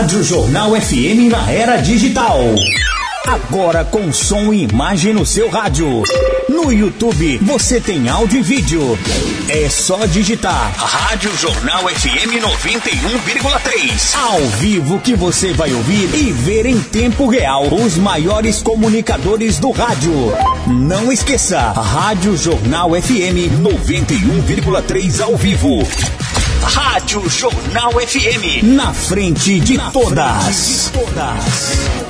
Rádio Jornal FM na era digital. Agora com som e imagem no seu rádio. No YouTube você tem áudio e vídeo. É só digitar Rádio Jornal FM 91,3. Ao vivo que você vai ouvir e ver em tempo real os maiores comunicadores do rádio. Não esqueça, Rádio Jornal FM 91,3 ao vivo. Rádio Jornal FM. Na frente de Na todas. Frente de todas.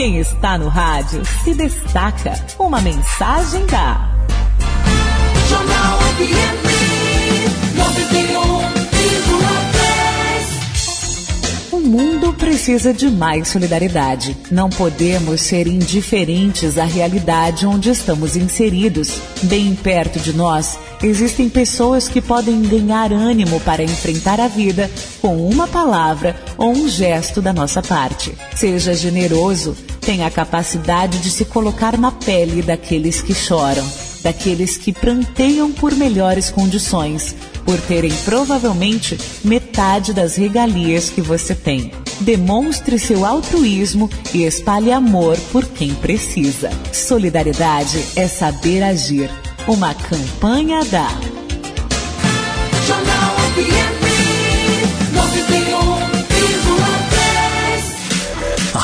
Quem está no rádio se destaca. Uma mensagem da Jornal O mundo precisa de mais solidariedade. Não podemos ser indiferentes à realidade onde estamos inseridos. Bem perto de nós, existem pessoas que podem ganhar ânimo para enfrentar a vida com uma palavra ou um gesto da nossa parte. Seja generoso, tem a capacidade de se colocar na pele daqueles que choram, daqueles que pranteiam por melhores condições, por terem provavelmente metade das regalias que você tem. Demonstre seu altruísmo e espalhe amor por quem precisa. Solidariedade é saber agir. Uma campanha da Jornal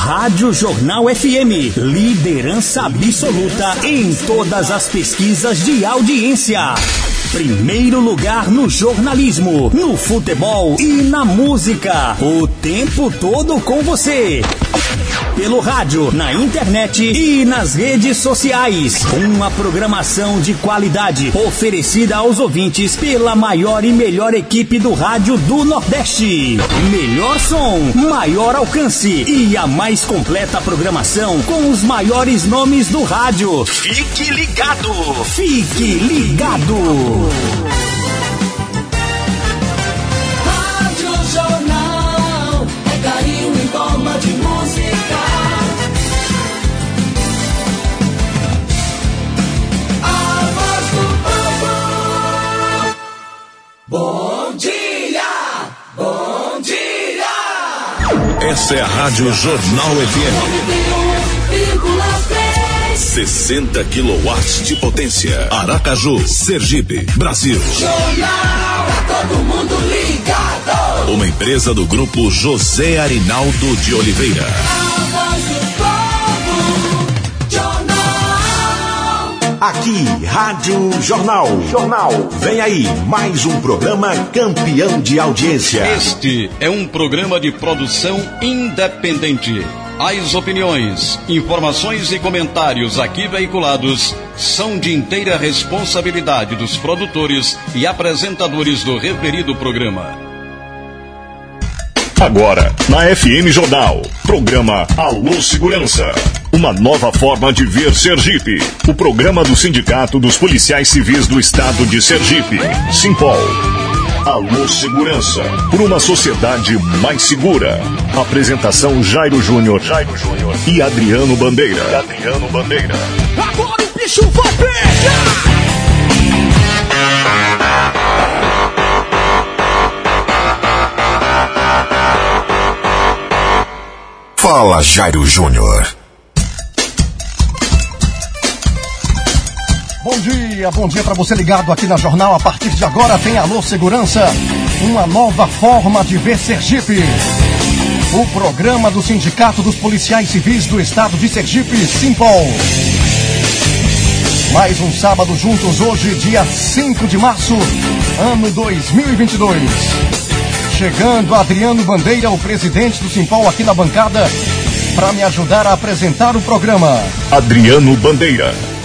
Rádio Jornal FM, liderança absoluta em todas as pesquisas de audiência. Primeiro lugar no jornalismo, no futebol e na música. O tempo todo com você pelo rádio, na internet e nas redes sociais. Uma programação de qualidade oferecida aos ouvintes pela maior e melhor equipe do rádio do Nordeste. Melhor som, maior alcance e a mais completa programação com os maiores nomes do rádio. Fique ligado! Fique ligado! Essa é a Rádio Jornal FM. 60 quilowatts de potência. Aracaju, Sergipe, Brasil. Jornal, todo mundo ligado. Uma empresa do grupo José Arinaldo de Oliveira. Aqui, Rádio Jornal. Jornal. Vem aí, mais um programa campeão de audiência. Este é um programa de produção independente. As opiniões, informações e comentários aqui veiculados são de inteira responsabilidade dos produtores e apresentadores do referido programa. Agora, na FM Jornal, programa Alô Segurança. Uma nova forma de ver Sergipe. O programa do Sindicato dos Policiais Civis do Estado de Sergipe, Simpol. Alô Segurança, por uma sociedade mais segura. Apresentação Jairo Júnior, Jairo Júnior e Adriano Bandeira. E Adriano Bandeira. Agora o bicho vai pegar! Fala Jairo Júnior. Bom dia, bom dia para você ligado aqui na Jornal. A partir de agora tem Alô Segurança, uma nova forma de ver Sergipe. O programa do Sindicato dos Policiais Civis do Estado de Sergipe, Simpol. Mais um sábado juntos hoje, dia 5 de março, ano 2022. Chegando Adriano Bandeira, o presidente do Simpol aqui na bancada, para me ajudar a apresentar o programa. Adriano Bandeira.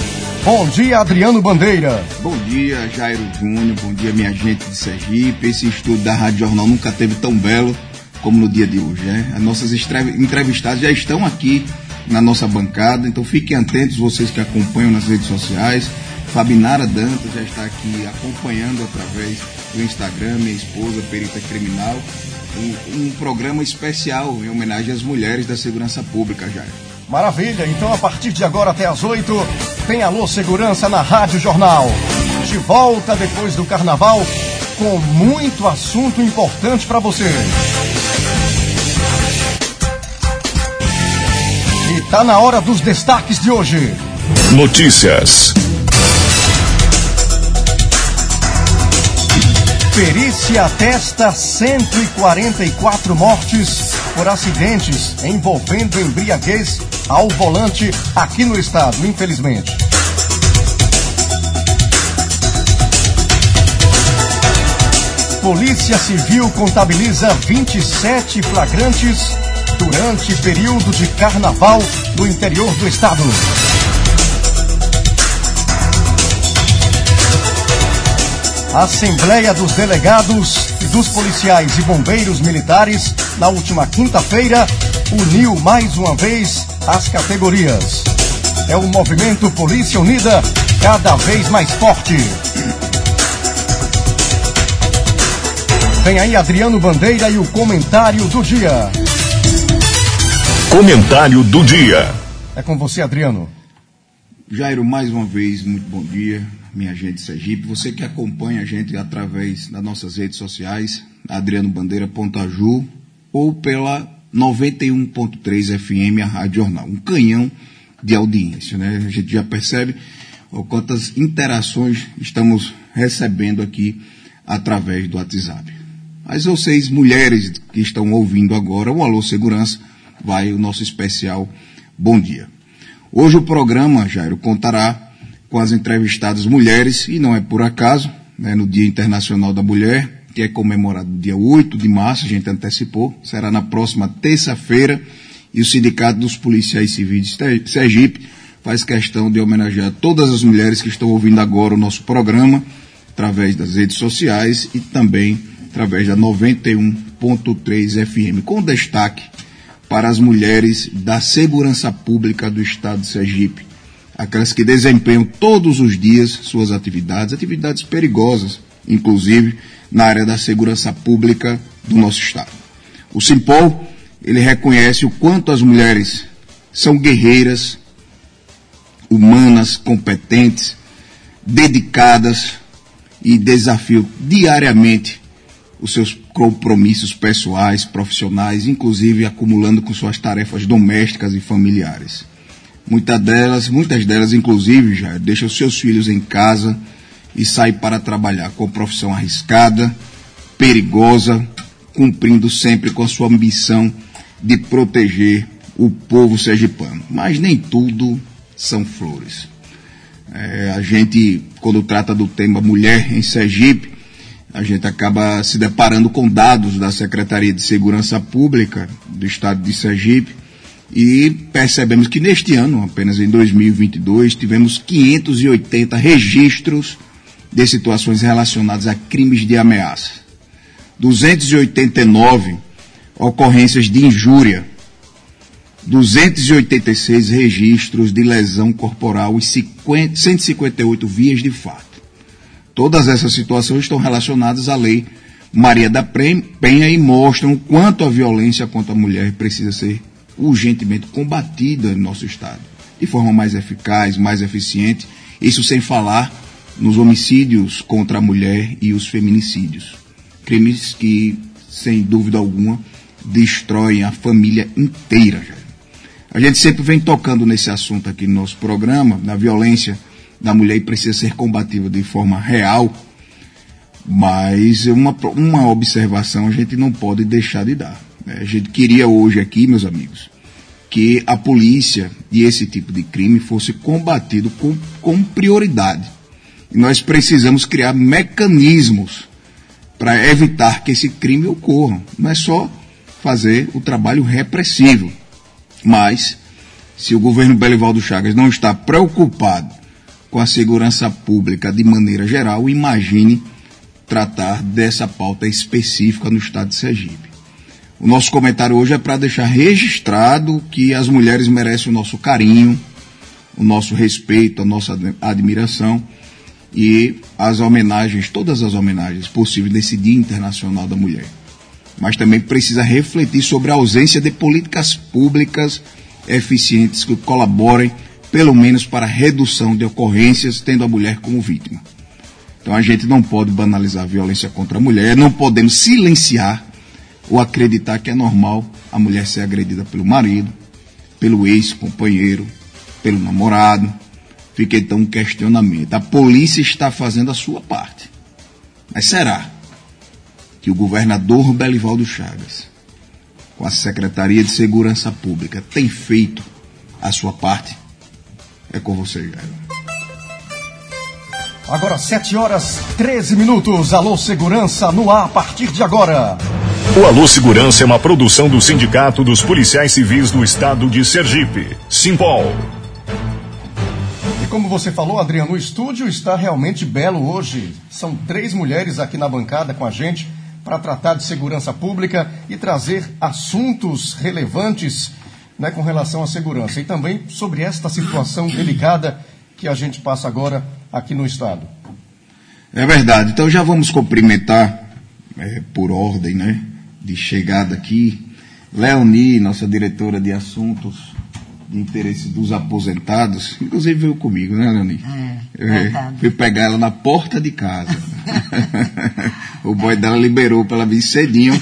Bom dia, Adriano Bandeira. Bom dia, Jairo Júnior. Bom dia, minha gente de Sergipe. Esse estudo da Rádio Jornal nunca teve tão belo como no dia de hoje. Né? As nossas entrevistadas já estão aqui na nossa bancada, então fiquem atentos vocês que acompanham nas redes sociais. Fabinara Dantas já está aqui acompanhando através do Instagram, minha esposa, perita criminal, um, um programa especial em homenagem às mulheres da segurança pública, já. Maravilha, então a partir de agora até as 8 tem Alô Segurança na Rádio Jornal. De volta depois do carnaval com muito assunto importante para você. E tá na hora dos destaques de hoje. Notícias. Perícia atesta 144 mortes por acidentes envolvendo embriaguez ao volante aqui no estado, infelizmente. Polícia Civil contabiliza 27 flagrantes durante período de carnaval no interior do estado. A Assembleia dos Delegados dos Policiais e Bombeiros Militares, na última quinta-feira, uniu mais uma vez as categorias. É o movimento Polícia Unida cada vez mais forte. Vem aí Adriano Bandeira e o comentário do dia. Comentário do dia. É com você, Adriano. Jairo, mais uma vez, muito bom dia minha gente Sergipe, você que acompanha a gente através das nossas redes sociais, Adriano Bandeira Pontaju, ou pela 91.3 FM, a Rádio Jornal. Um canhão de audiência, né? A gente já percebe quantas interações estamos recebendo aqui através do WhatsApp. Mas vocês, mulheres que estão ouvindo agora, o Alô Segurança, vai o nosso especial Bom Dia. Hoje o programa, Jairo, contará com as entrevistadas mulheres, e não é por acaso, né, no Dia Internacional da Mulher, que é comemorado dia 8 de março, a gente antecipou, será na próxima terça-feira, e o Sindicato dos Policiais Civis de Sergipe faz questão de homenagear todas as mulheres que estão ouvindo agora o nosso programa, através das redes sociais e também através da 91.3 FM, com destaque para as mulheres da segurança pública do Estado de Sergipe, aquelas que desempenham todos os dias suas atividades, atividades perigosas, inclusive na área da segurança pública do nosso Estado. O Simpol, ele reconhece o quanto as mulheres são guerreiras, humanas, competentes, dedicadas e desafiam diariamente os seus compromissos pessoais, profissionais, inclusive acumulando com suas tarefas domésticas e familiares. Muitas delas, muitas delas, inclusive, já deixam seus filhos em casa e saem para trabalhar com profissão arriscada, perigosa, cumprindo sempre com a sua ambição de proteger o povo sergipano. Mas nem tudo são flores. É, a gente, quando trata do tema mulher em Sergipe, a gente acaba se deparando com dados da Secretaria de Segurança Pública do Estado de Sergipe, e percebemos que neste ano, apenas em 2022, tivemos 580 registros de situações relacionadas a crimes de ameaça. 289 ocorrências de injúria, 286 registros de lesão corporal e 50, 158 vias de fato. Todas essas situações estão relacionadas à lei Maria da Penha e mostram o quanto a violência contra a mulher precisa ser urgentemente combatida em nosso Estado, de forma mais eficaz, mais eficiente, isso sem falar nos homicídios contra a mulher e os feminicídios. Crimes que, sem dúvida alguma, destroem a família inteira. A gente sempre vem tocando nesse assunto aqui no nosso programa, na violência da mulher e precisa ser combativa de forma real, mas uma, uma observação a gente não pode deixar de dar. Né? A gente queria hoje aqui, meus amigos, que a polícia e esse tipo de crime fosse combatido com, com prioridade. E nós precisamos criar mecanismos para evitar que esse crime ocorra. Não é só fazer o trabalho repressivo, mas se o governo Belivaldo Chagas não está preocupado com a segurança pública de maneira geral, imagine tratar dessa pauta específica no estado de Sergipe. O nosso comentário hoje é para deixar registrado que as mulheres merecem o nosso carinho, o nosso respeito, a nossa admiração e as homenagens, todas as homenagens possíveis nesse Dia Internacional da Mulher. Mas também precisa refletir sobre a ausência de políticas públicas eficientes que colaborem, pelo menos, para a redução de ocorrências, tendo a mulher como vítima. Então a gente não pode banalizar a violência contra a mulher, não podemos silenciar ou acreditar que é normal a mulher ser agredida pelo marido, pelo ex-companheiro, pelo namorado. Fica então um questionamento. A polícia está fazendo a sua parte. Mas será que o governador Belivaldo Chagas, com a Secretaria de Segurança Pública, tem feito a sua parte? É com você, Jairo. Agora 7 horas 13 minutos. Alô Segurança no ar a partir de agora. O Alô Segurança é uma produção do Sindicato dos Policiais Civis do Estado de Sergipe, Simpol. Como você falou, Adriano, o estúdio está realmente belo hoje. São três mulheres aqui na bancada com a gente para tratar de segurança pública e trazer assuntos relevantes né, com relação à segurança. E também sobre esta situação delicada que a gente passa agora aqui no Estado. É verdade. Então já vamos cumprimentar, é, por ordem, né? de chegada aqui. Leoni, nossa diretora de assuntos de interesse dos aposentados, inclusive veio comigo, né, Leoni? É, é, fui pegar ela na porta de casa. o boy dela liberou para ela vir cedinho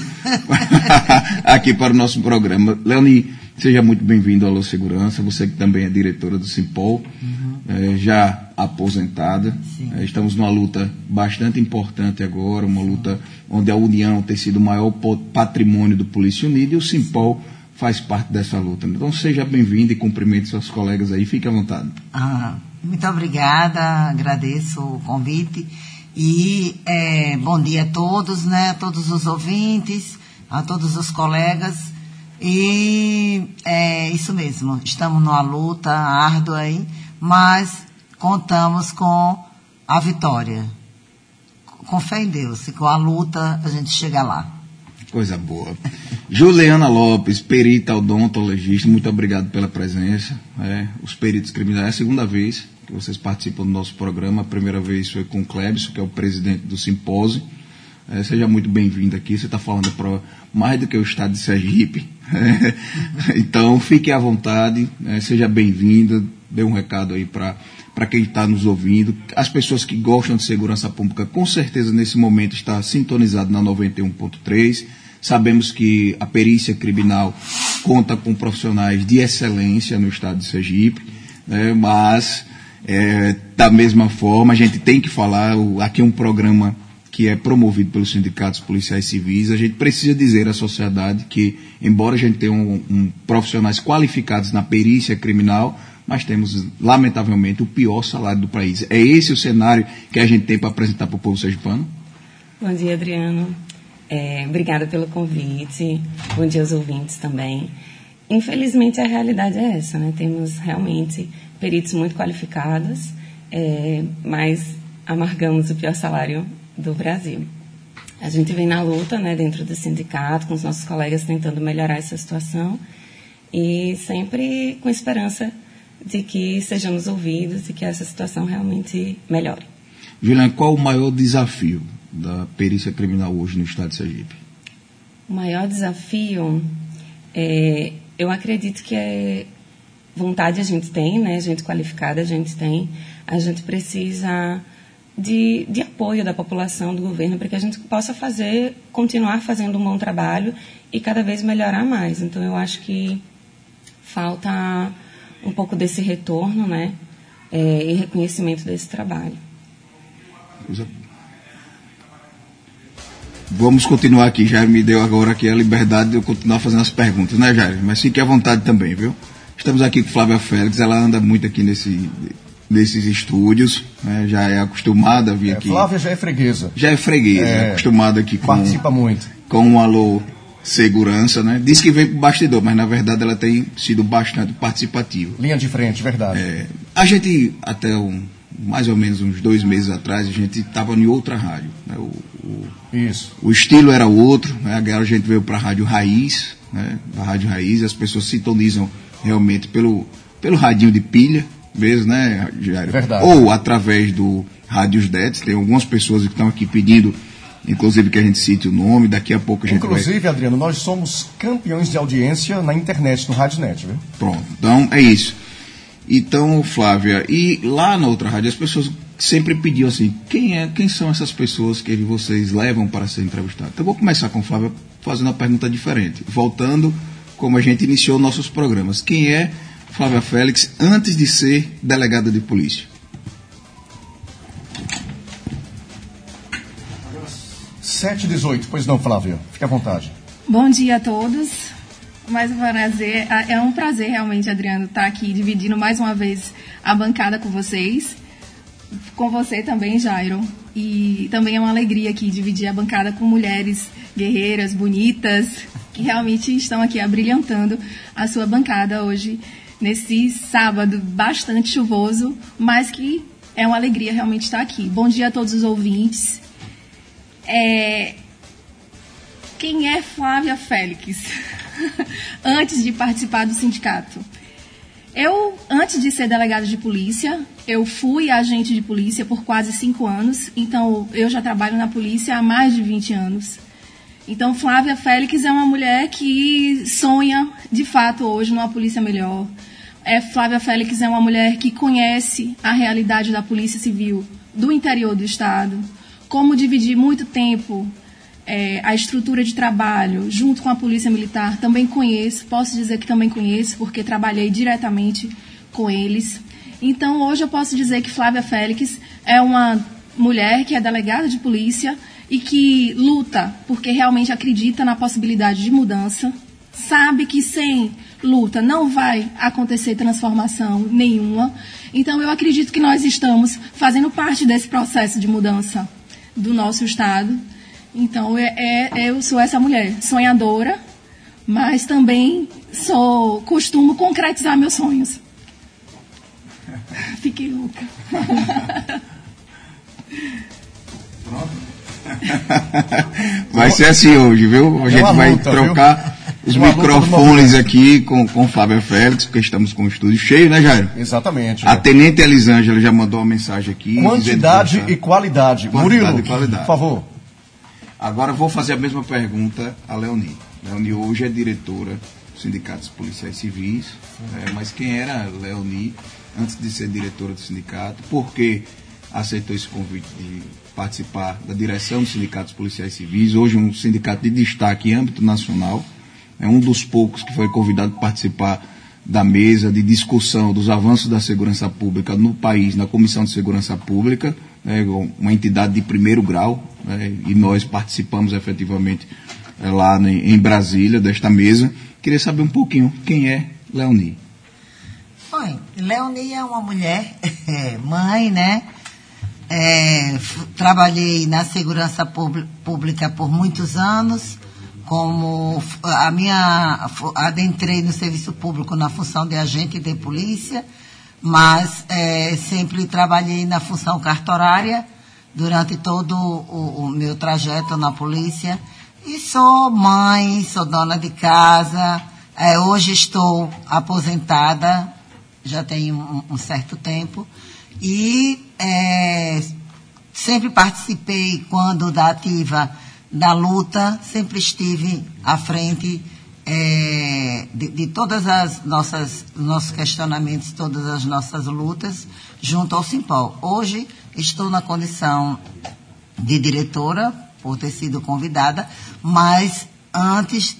aqui para o nosso programa. Leoni, seja muito bem-vindo ao Alô Segurança, você que também é diretora do Simpol. Uhum é, já aposentada. É, estamos numa luta bastante importante agora, uma luta onde a União tem sido o maior patrimônio do Polícia Unida e o Simpol faz parte dessa luta. Então seja bem-vindo e cumprimente seus colegas aí, fique à vontade. Ah, muito obrigada, agradeço o convite e é, bom dia a todos, né, a todos os ouvintes, a todos os colegas. E é isso mesmo, estamos numa luta árdua aí mas contamos com a vitória. Com fé em Deus e com a luta a gente chega lá. Coisa boa. Juliana Lopes, perita odontologista, muito obrigado pela presença. É, os peritos criminais, é a segunda vez que vocês participam do nosso programa. A primeira vez foi com o Klebson, que é o presidente do simpósio. É, seja muito bem-vindo aqui. Você está falando para mais do que o estado de Sergipe. É, então, fique à vontade, é, seja bem-vindo dê um recado aí para quem está nos ouvindo. As pessoas que gostam de segurança pública, com certeza nesse momento está sintonizado na 91.3. Sabemos que a perícia criminal conta com profissionais de excelência no estado de Sergipe, né, mas é, da mesma forma a gente tem que falar, aqui é um programa que é promovido pelos sindicatos policiais civis, a gente precisa dizer à sociedade que, embora a gente tenha um, um profissionais qualificados na perícia criminal, mas temos, lamentavelmente, o pior salário do país. É esse o cenário que a gente tem para apresentar para o povo sergipano? Bom dia, Adriano. É, obrigada pelo convite. Bom dia aos ouvintes também. Infelizmente, a realidade é essa, né? Temos realmente peritos muito qualificados, é, mas amargamos o pior salário do Brasil. A gente vem na luta, né, dentro do sindicato, com os nossos colegas tentando melhorar essa situação e sempre com esperança de que sejamos ouvidos e que essa situação realmente melhore. Juliana, qual o maior desafio da perícia criminal hoje no estado de Sergipe? O maior desafio, é, eu acredito que é vontade a gente tem, né? Gente qualificada a gente tem. A gente precisa de, de apoio da população, do governo, para que a gente possa fazer, continuar fazendo um bom trabalho e cada vez melhorar mais. Então, eu acho que falta um pouco desse retorno, né? É, e reconhecimento desse trabalho. Vamos continuar aqui. Jair me deu agora aqui a liberdade de eu continuar fazendo as perguntas, né, Jair? Mas fique à vontade também, viu? Estamos aqui com Flávia Félix, ela anda muito aqui nesse, nesses estúdios, né? já é acostumada a vir é, aqui. Flávia já é freguesa. Já é freguesa, é, acostumada aqui com. Participa muito. Com um alô segurança, né? Diz que vem para o bastidor, mas na verdade ela tem sido bastante participativa. Linha de frente, verdade. É, a gente, até um mais ou menos uns dois meses atrás, a gente estava em outra rádio. Né? O, o, Isso. o estilo era outro, né? agora a gente veio para a Rádio Raiz, né? a Rádio Raiz, as pessoas sintonizam realmente pelo, pelo radinho de pilha mesmo, né, Jairo? Verdade. Ou através do Rádios Dets, tem algumas pessoas que estão aqui pedindo, inclusive que a gente cite o nome, daqui a pouco a gente vai... Inclusive, Adriano, nós somos campeões de audiência na internet, no Radiosnet, viu? Pronto, então é isso. Então, Flávia, e lá na outra rádio as pessoas sempre pediam assim, quem é, quem são essas pessoas que vocês levam para ser entrevistados? Então eu vou começar com Flávia fazendo uma pergunta diferente, voltando como a gente iniciou nossos programas. Quem é Flávia Félix antes de ser delegada de polícia? 7 e 18, pois não, Flávia? Fique à vontade. Bom dia a todos. Mais um prazer, é um prazer realmente, Adriano, estar aqui dividindo mais uma vez a bancada com vocês. Com você também, Jairo. E também é uma alegria aqui dividir a bancada com mulheres guerreiras, bonitas, que realmente estão aqui abrilhantando a sua bancada hoje, nesse sábado bastante chuvoso, mas que é uma alegria realmente estar aqui. Bom dia a todos os ouvintes. É, quem é Flávia Félix? antes de participar do sindicato. Eu, antes de ser delegada de polícia, eu fui agente de polícia por quase cinco anos, então eu já trabalho na polícia há mais de 20 anos. Então, Flávia Félix é uma mulher que sonha, de fato, hoje numa polícia melhor. É, Flávia Félix é uma mulher que conhece a realidade da polícia civil do interior do estado, como dividir muito tempo é, a estrutura de trabalho junto com a Polícia Militar, também conheço, posso dizer que também conheço, porque trabalhei diretamente com eles. Então, hoje eu posso dizer que Flávia Félix é uma mulher que é delegada de polícia e que luta porque realmente acredita na possibilidade de mudança, sabe que sem luta não vai acontecer transformação nenhuma. Então, eu acredito que nós estamos fazendo parte desse processo de mudança do nosso Estado. Então, é, é, eu sou essa mulher sonhadora, mas também sou costumo concretizar meus sonhos. Fiquei louca. Vai ser assim hoje, viu? A É gente uma vai luta, trocar viu? os É uma luta microfones aqui com, com Flávia Félix, porque estamos com o estúdio cheio, né, Jairo? Exatamente. A Tenente Elisângela já mandou uma mensagem aqui. Quantidade que e qualidade. Quantidade Murilo, e qualidade. por favor. Agora vou fazer a mesma pergunta a Leoni. Leoni hoje é diretora dos sindicatos policiais civis, é, mas quem era Leoni antes de ser diretora do sindicato? Por que aceitou esse convite de participar da direção dos sindicatos policiais civis? Hoje um sindicato de destaque em âmbito nacional, é um dos poucos que foi convidado para participar da mesa de discussão dos avanços da segurança pública no país, na Comissão de Segurança Pública, né, uma entidade de primeiro grau, né, e nós participamos efetivamente eh, lá em, em Brasília desta mesa. Queria saber um pouquinho quem é Leoni. Oi, Leonie é uma mulher, é, mãe, né? É, trabalhei na segurança públi- pública por muitos anos, como a minha adentrei no serviço público na função de agente de polícia, mas é, sempre trabalhei na função cartorária durante todo o, o meu trajeto na polícia e sou mãe, sou dona de casa. É, hoje estou aposentada, já tenho um, um certo tempo e é, sempre participei quando da ativa da luta, sempre estive à frente é, de, de todas as nossas nossos questionamentos, todas as nossas lutas junto ao Simpol. Hoje estou na condição de diretora por ter sido convidada, mas antes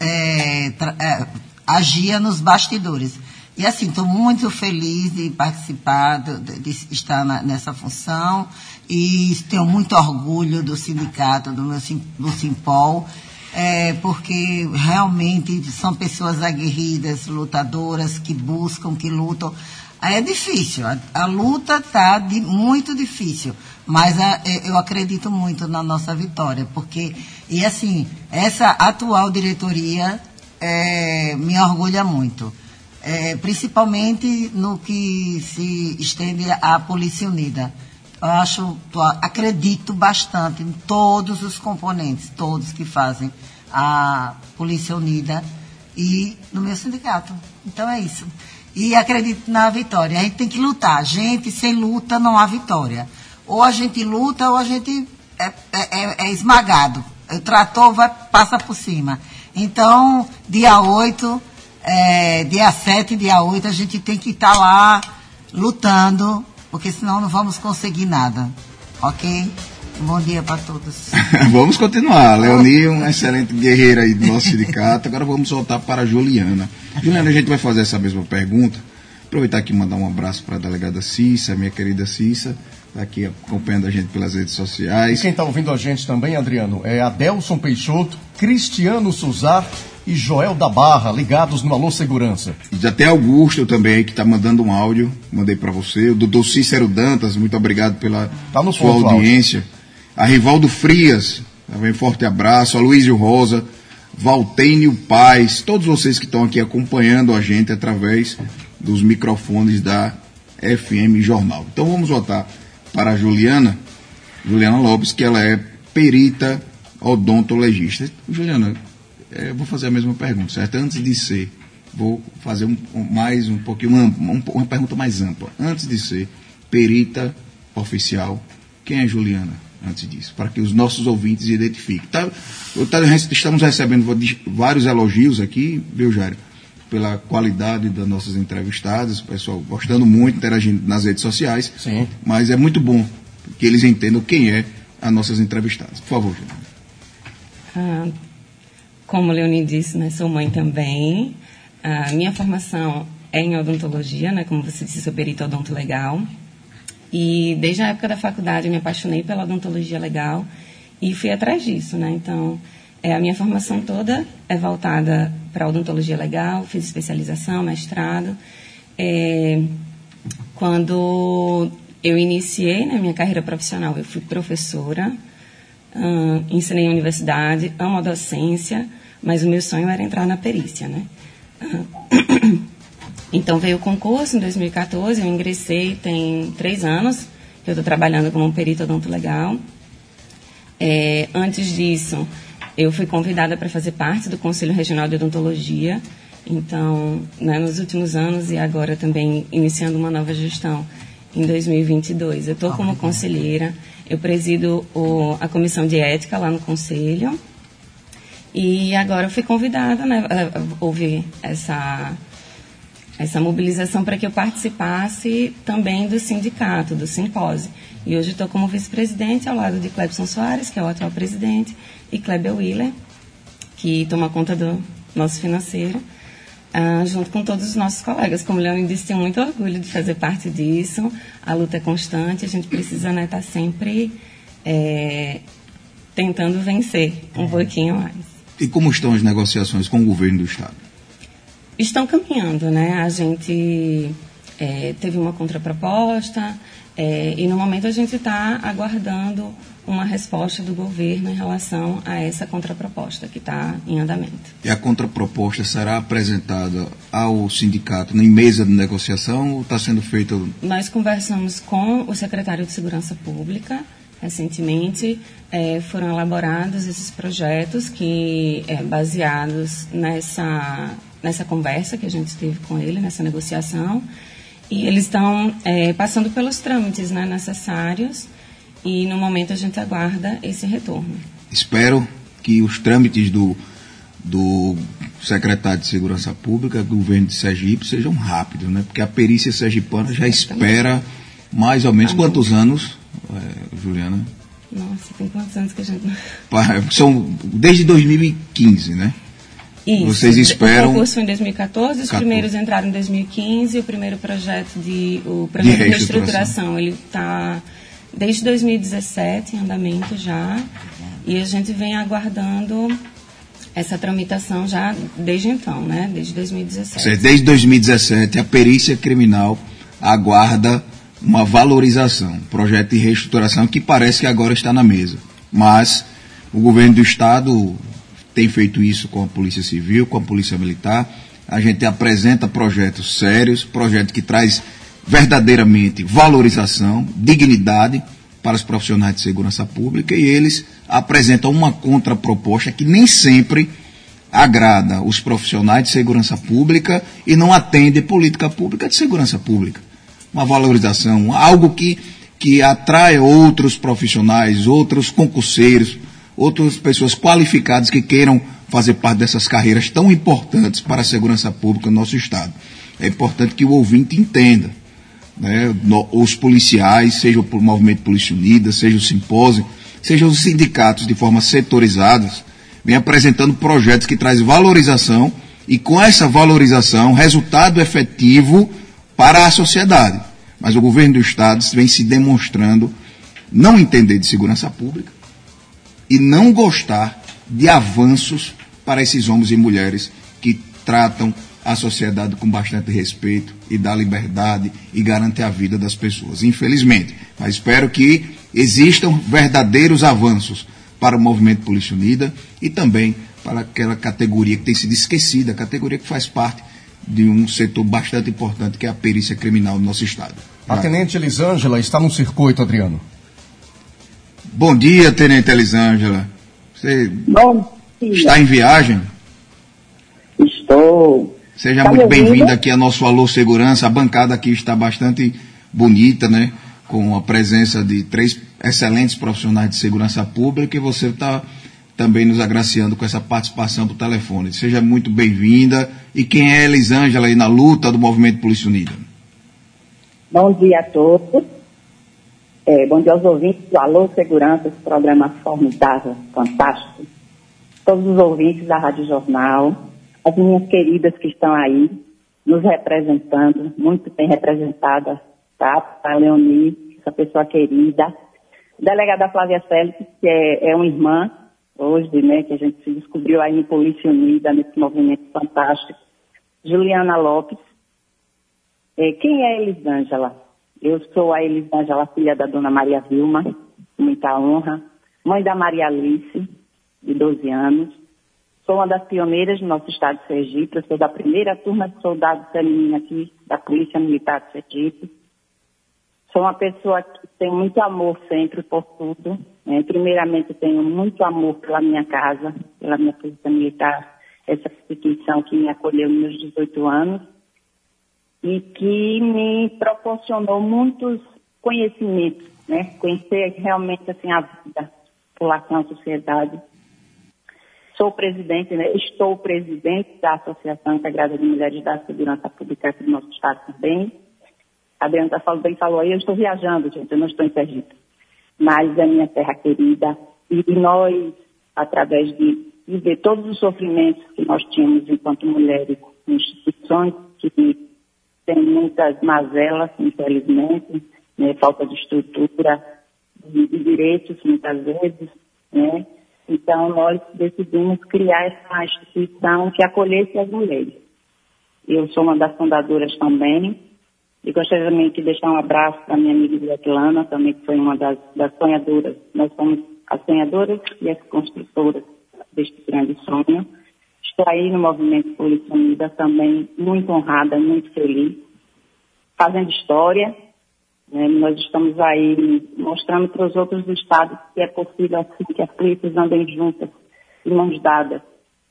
é, é, agia nos bastidores. E assim, estou muito feliz de participar, de, de- estar na- nessa função e tenho muito orgulho do sindicato, do meu do Simpol, é, porque realmente são pessoas aguerridas, lutadoras, que buscam, que lutam. É difícil, a, a luta está muito difícil, mas a- eu- eu acredito muito na nossa vitória, porque, e assim, essa atual diretoria é, me orgulha muito. é, principalmente no que se estende à Polícia Unida. Eu acho, acredito bastante em todos os componentes, todos que fazem a Polícia Unida e no meu sindicato. Então é isso. E acredito na vitória. A gente tem que lutar. Gente, sem luta não há vitória. Ou a gente luta ou a gente é, é, é, é esmagado. O trator vai, passa por cima. Então, dia 8, é, dia 7 e dia 8, a gente tem que estar tá lá lutando, porque senão não vamos conseguir nada. Ok? Bom dia para todos. vamos continuar. Leoni, um excelente guerreiro aí do nosso sindicato. Agora vamos voltar para a Juliana. Juliana, a gente vai fazer essa mesma pergunta. Aproveitar aqui e mandar um abraço para a delegada Cissa, minha querida Cissa, está aqui acompanhando a gente pelas redes sociais. E quem está ouvindo a gente também, Adriano, é Adelson Peixoto, Cristiano Suzar e Joel da Barra, ligados no Alô Segurança. E já tem Augusto também, que está mandando um áudio, mandei para você. O Doutor Cícero Dantas, muito obrigado pela tá sua audiência. Áudio. A Rivaldo Frias, também forte abraço. A Luísio Rosa, Valtênio Paz, todos vocês que estão aqui acompanhando a gente através dos microfones da FM Jornal. Então vamos voltar para a Juliana, Juliana Lopes, que ela é perita odontologista. Juliana, é, vou fazer a mesma pergunta, certo? Antes de ser, vou fazer um, um, mais um pouquinho, uma, uma pergunta mais ampla. Antes de ser perita oficial, quem é Juliana? Antes disso, para que os nossos ouvintes identifiquem. Tá, tá, estamos recebendo vários elogios aqui, viu, Jairo? Pela qualidade das nossas entrevistadas, o pessoal gostando muito, interagindo nas redes sociais. Sim. Mas é muito bom que eles entendam quem é as nossas entrevistadas. Por favor, Juliana. Ah, como Leonie disse, né, sou mãe também. A minha formação é em odontologia, né, como você disse, sou perito odonto legal. E desde a época da faculdade eu me apaixonei pela odontologia legal e fui atrás disso, né? Então, é, a minha formação toda é voltada para odontologia legal, fiz especialização, mestrado. É, quando eu iniciei na né, minha carreira profissional, eu fui professora, hum, ensinei em universidade, amo a docência, mas o meu sonho era entrar na perícia, né? Então veio o concurso em 2014, eu ingressei, tem três anos que eu estou trabalhando como um perito odonto legal. É, antes disso, eu fui convidada para fazer parte do Conselho Regional de Odontologia. Então, né, nos últimos anos e agora também iniciando uma nova gestão em 2022, eu estou como conselheira. Eu presido o, a comissão de ética lá no conselho. E agora eu fui convidada, né? Houve essa, essa mobilização para que eu participasse também do sindicato, do simpósio. E hoje estou como vice-presidente ao lado de Clebson Soares, que é o atual presidente, e Kleber Willer, que toma conta do nosso financeiro, uh, junto com todos os nossos colegas. Como o Leon disse, tenho muito orgulho de fazer parte disso. A luta é constante, a gente precisa estar né, tá sempre é, tentando vencer um pouquinho mais. E como estão as negociações com o governo do Estado? Estão caminhando, né? A gente é, teve uma contraproposta é, e no momento a gente está aguardando uma resposta do governo em relação a essa contraproposta que está em andamento. E a contraproposta será apresentada ao sindicato em mesa de negociação ou está sendo feita? Nós conversamos com o secretário de Segurança Pública recentemente é, foram elaborados esses projetos que é, baseados nessa nessa conversa que a gente teve com ele nessa negociação. E eles estão é, passando pelos trâmites né, necessários. E no momento a gente aguarda esse retorno. Espero que os trâmites do do secretário de Segurança Pública, do governo de Sergipe, sejam rápidos, né? Porque a perícia sergipana já espera mais ou menos quantos anos Juliana? Nossa, tem quantos anos que a gente. São desde 2015, né? Isso. Vocês esperam. O concurso foi em 2014, os 14. primeiros entraram em 2015, o primeiro projeto de. O projeto de, de reestruturação, ele está desde 2017 em andamento já. E a gente vem aguardando essa tramitação já desde então, né? Desde 2017. Desde 2017, a perícia criminal aguarda uma valorização, um projeto de reestruturação que parece que agora está na mesa. Mas o governo do Estado tem feito isso com a Polícia Civil, com a Polícia Militar. A gente apresenta projetos sérios, projetos que traz verdadeiramente valorização, dignidade para os profissionais de segurança pública e eles apresentam uma contraproposta que nem sempre agrada os profissionais de segurança pública e não atende política pública de segurança pública. Uma valorização, algo que, que atrai outros profissionais, outros concurseiros, outras pessoas qualificadas que queiram fazer parte dessas carreiras tão importantes para a segurança pública no nosso Estado. É importante que o ouvinte entenda. Né, os policiais, seja o Movimento Polícia Unida, seja o Simpósio, seja os sindicatos de forma setorizadas, vem apresentando projetos que trazem valorização e com essa valorização, resultado efetivo para a sociedade. Mas o governo do Estado vem se demonstrando não entender de segurança pública e não gostar de avanços para esses homens e mulheres que tratam a sociedade com bastante respeito e dá liberdade e garante a vida das pessoas. Infelizmente. Mas espero que existam verdadeiros avanços para o movimento Polícia Unida e também para aquela categoria que tem sido esquecida, a categoria que faz parte de um setor bastante importante que é a perícia criminal do nosso Estado. A Tenente Elisângela está no circuito, Adriano. Bom dia, Tenente Elisângela. Você Bom dia. está em viagem? Estou. Seja Tá muito bem-vinda aqui a nosso Alô Segurança. A bancada aqui está bastante bonita, né? Com a presença de três excelentes profissionais de segurança pública e você está também nos agraciando com essa participação por telefone. Seja muito bem-vinda. E quem é Elisângela aí na luta do Movimento Polícia Unida? Bom dia a todos. É, bom dia aos ouvintes do Alô Segurança, esse programa formidável, fantástico. Todos os ouvintes da Rádio Jornal, as minhas queridas que estão aí, nos representando, muito bem representada, tá? A Leonie, essa pessoa querida. Delegada Flávia Félix, que é, é uma irmã, hoje, né, que a gente se descobriu aí em Polícia Unida, nesse movimento fantástico. Juliana Lopes, é, quem é Elisângela? Eu sou a Elisângela, filha da dona Maria Vilma, muita honra, mãe da Maria Alice, de 12 anos. Sou uma das pioneiras do nosso estado de Sergipe, eu sou da primeira turma de soldados feminina aqui da Polícia Militar de Sergipe. Sou uma pessoa que tem muito amor sempre por tudo. né? primeiramente, tenho muito amor pela minha casa, pela minha Polícia Militar, essa instituição que me acolheu nos meus 18 anos e que me proporcionou muitos conhecimentos, né? Conhecer realmente assim a vida, a população, a sociedade. Sou presidente, né? Estou presidente da Associação Integrada de Mulheres da Segurança Pública aqui do nosso estado também. A Adriana falou, bem falou aí, eu estou viajando, gente, eu não estou em Sergipe. Mas é minha terra querida. E nós, através de viver todos os sofrimentos que nós tínhamos enquanto mulheres instituições que tem muitas mazelas, infelizmente, né, falta de estrutura, de, de direitos, muitas vezes, né? Então, nós decidimos criar essa instituição que acolhesse as mulheres. Eu sou uma das fundadoras também, e gostaria também de deixar um abraço para minha amiga Beatlana, também que foi uma das, das sonhadoras. Nós somos as sonhadoras e as construtoras deste grande sonho. Estou aí no movimento Polícia Unida também muito honrada, muito feliz, fazendo história. né? Nós estamos aí mostrando para os outros estados que é possível assim, que as polícias andem juntas, de mãos dadas.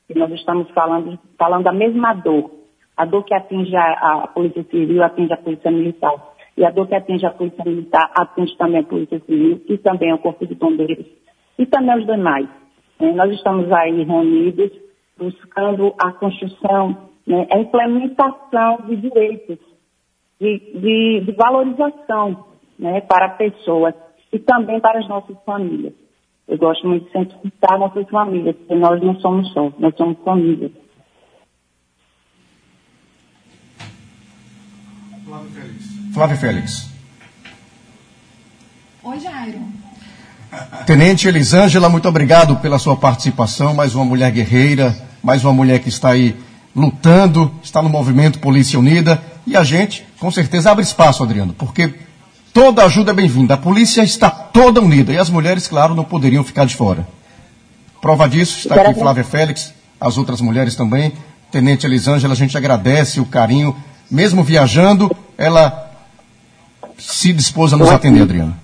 E nós estamos falando, falando a mesma dor. A dor que atinge a, a Polícia Civil atinge a Polícia Militar. E a dor que atinge a Polícia Militar atinge também a Polícia Civil e também o Corpo de Bombeiros e também os demais. né? Nós estamos aí reunidos buscando a construção, né, a implementação de direitos, de, de, de valorização né, para pessoas e também para as nossas famílias. Eu gosto muito de sempre citar nossas famílias, porque nós não somos só, nós somos famílias. Flávio Félix. Oi, Jairo. Tenente Elisângela, muito obrigado pela sua participação. Mais uma mulher guerreira, mais uma mulher que está aí lutando, está no movimento Polícia Unida. E a gente, com certeza, abre espaço, Adriano, porque toda ajuda é bem-vinda. A polícia está toda unida e as mulheres, claro, não poderiam ficar de fora. Prova disso está aqui Flávia Félix, as outras mulheres também, Tenente Elisângela, a gente agradece o carinho. Mesmo viajando, ela se dispôs a nos atender, Adriano.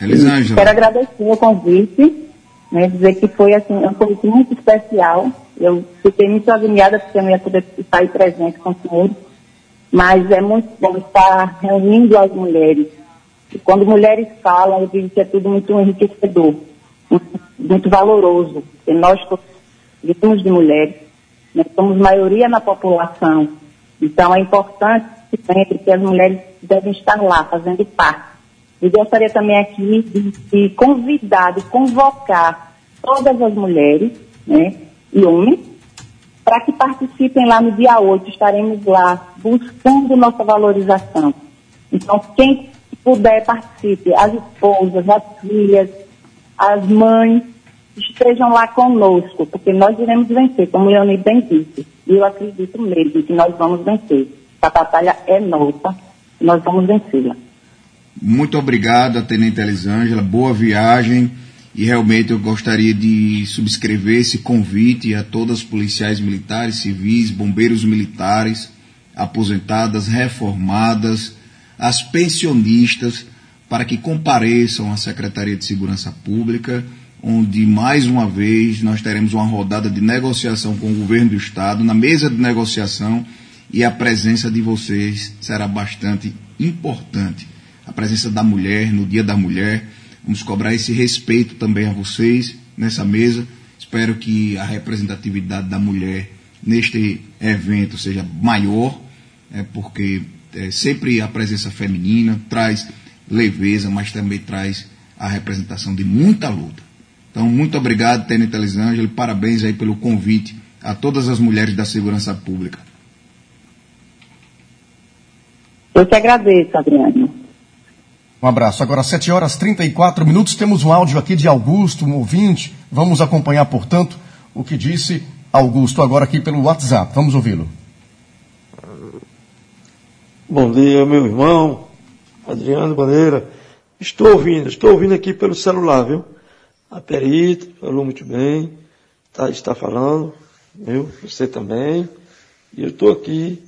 Elisângela. Quero agradecer o convite, né, dizer que foi assim, um convite muito especial. Eu fiquei muito agoniada porque eu não ia poder estar aí presente com o senhor, mas é muito bom estar reunindo as mulheres. E quando mulheres falam, eu digo que é tudo muito enriquecedor, muito, muito valoroso. E nós somos de mulheres, nós somos maioria na população. Então é importante sempre que as mulheres devem estar lá, fazendo parte. E gostaria também aqui de, de convidar, de convocar todas as mulheres né, e homens para que participem lá no dia 8. Estaremos lá buscando nossa valorização. Então, quem puder, participe. As esposas, as filhas, as mães, estejam lá conosco, porque nós iremos vencer, como o Leonir bem disse. E eu acredito mesmo que nós vamos vencer. A batalha é nossa, nós vamos vencê-la. Muito obrigado, Tenente Elisângela. Boa viagem. E realmente eu gostaria de subscrever esse convite a todas as policiais militares, civis, bombeiros militares, aposentadas, reformadas, as pensionistas, para que compareçam à Secretaria de Segurança Pública, onde mais uma vez nós teremos uma rodada de negociação com o governo do Estado, na mesa de negociação, e a presença de vocês será bastante importante a presença da mulher no Dia da Mulher. Vamos cobrar esse respeito também a vocês nessa mesa. Espero que a representatividade da mulher neste evento seja maior, é, porque é, sempre a presença feminina traz leveza, mas também traz a representação de muita luta. Então, muito obrigado, Tenente Elisângela, parabéns aí pelo convite a todas as mulheres da segurança pública. Eu te agradeço, Adriano. Um abraço. Agora, 7 horas 34 minutos, temos um áudio aqui de Augusto, um ouvinte. Vamos acompanhar, portanto, o que disse Augusto agora aqui pelo WhatsApp. Vamos ouvi-lo. Bom dia, meu irmão, Adriano Bandeira. Estou ouvindo, estou ouvindo aqui pelo celular, viu? A perita falou muito bem, tá, está falando, viu? Você também. E eu estou aqui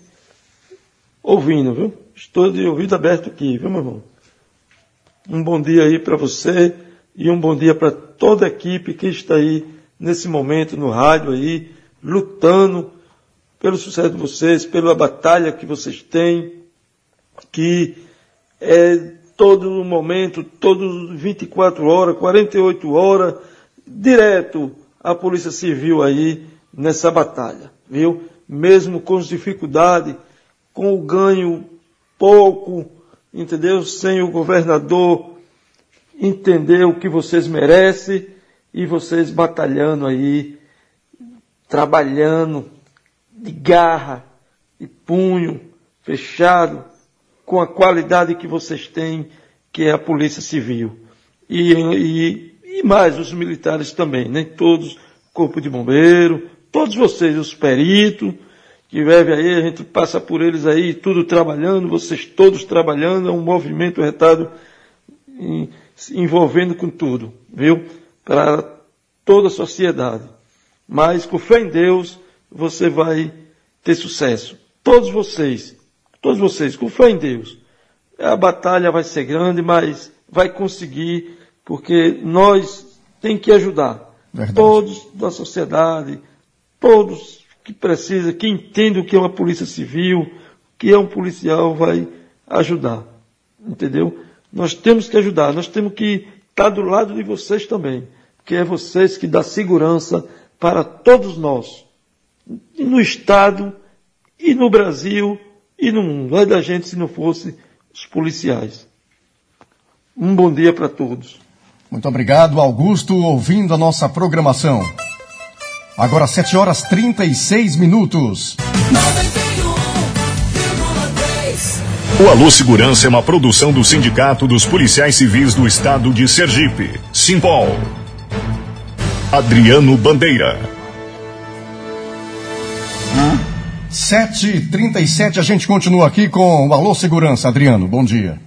ouvindo, viu? Estou de ouvido aberto aqui, viu, meu irmão? Um bom dia aí para você e um bom dia para toda a equipe que está aí nesse momento no rádio aí, lutando pelo sucesso de vocês, pela batalha que vocês têm, que é todo momento, todos 24 horas, 48 horas, direto a Polícia Civil aí nessa batalha, viu? Mesmo com dificuldades, com o ganho pouco, entendeu? Sem o governador entender o que vocês merecem e vocês batalhando aí, trabalhando de garra, de punho fechado, com a qualidade que vocês têm, que é a Polícia Civil. E, e, e mais os militares também, né? Todos, Corpo de Bombeiro, todos vocês, os peritos, que vive aí, a gente passa por eles aí, tudo trabalhando, vocês todos trabalhando, é um movimento retado envolvendo com tudo, viu? Para toda a sociedade. Mas com fé em Deus, você vai ter sucesso. Todos vocês, todos vocês, com fé em Deus. A batalha vai ser grande, mas vai conseguir, porque nós tem que ajudar. Verdade. Todos da sociedade, todos que precisa, que entende o que é uma polícia civil, o que é um policial, vai ajudar. Entendeu? Nós temos que ajudar, nós temos que estar do lado de vocês também, que é vocês que dão segurança para todos nós, no Estado, e no Brasil, e no mundo. Vai da gente se não fosse os policiais. Um bom dia para todos. Muito obrigado, Augusto, ouvindo a nossa programação. Agora 7 horas 36 minutos. O Alô Segurança é uma produção do Sindicato dos Policiais Civis do Estado de Sergipe. Simpol. Adriano Bandeira. 7h37, a gente continua aqui com o Alô Segurança. Adriano, bom dia.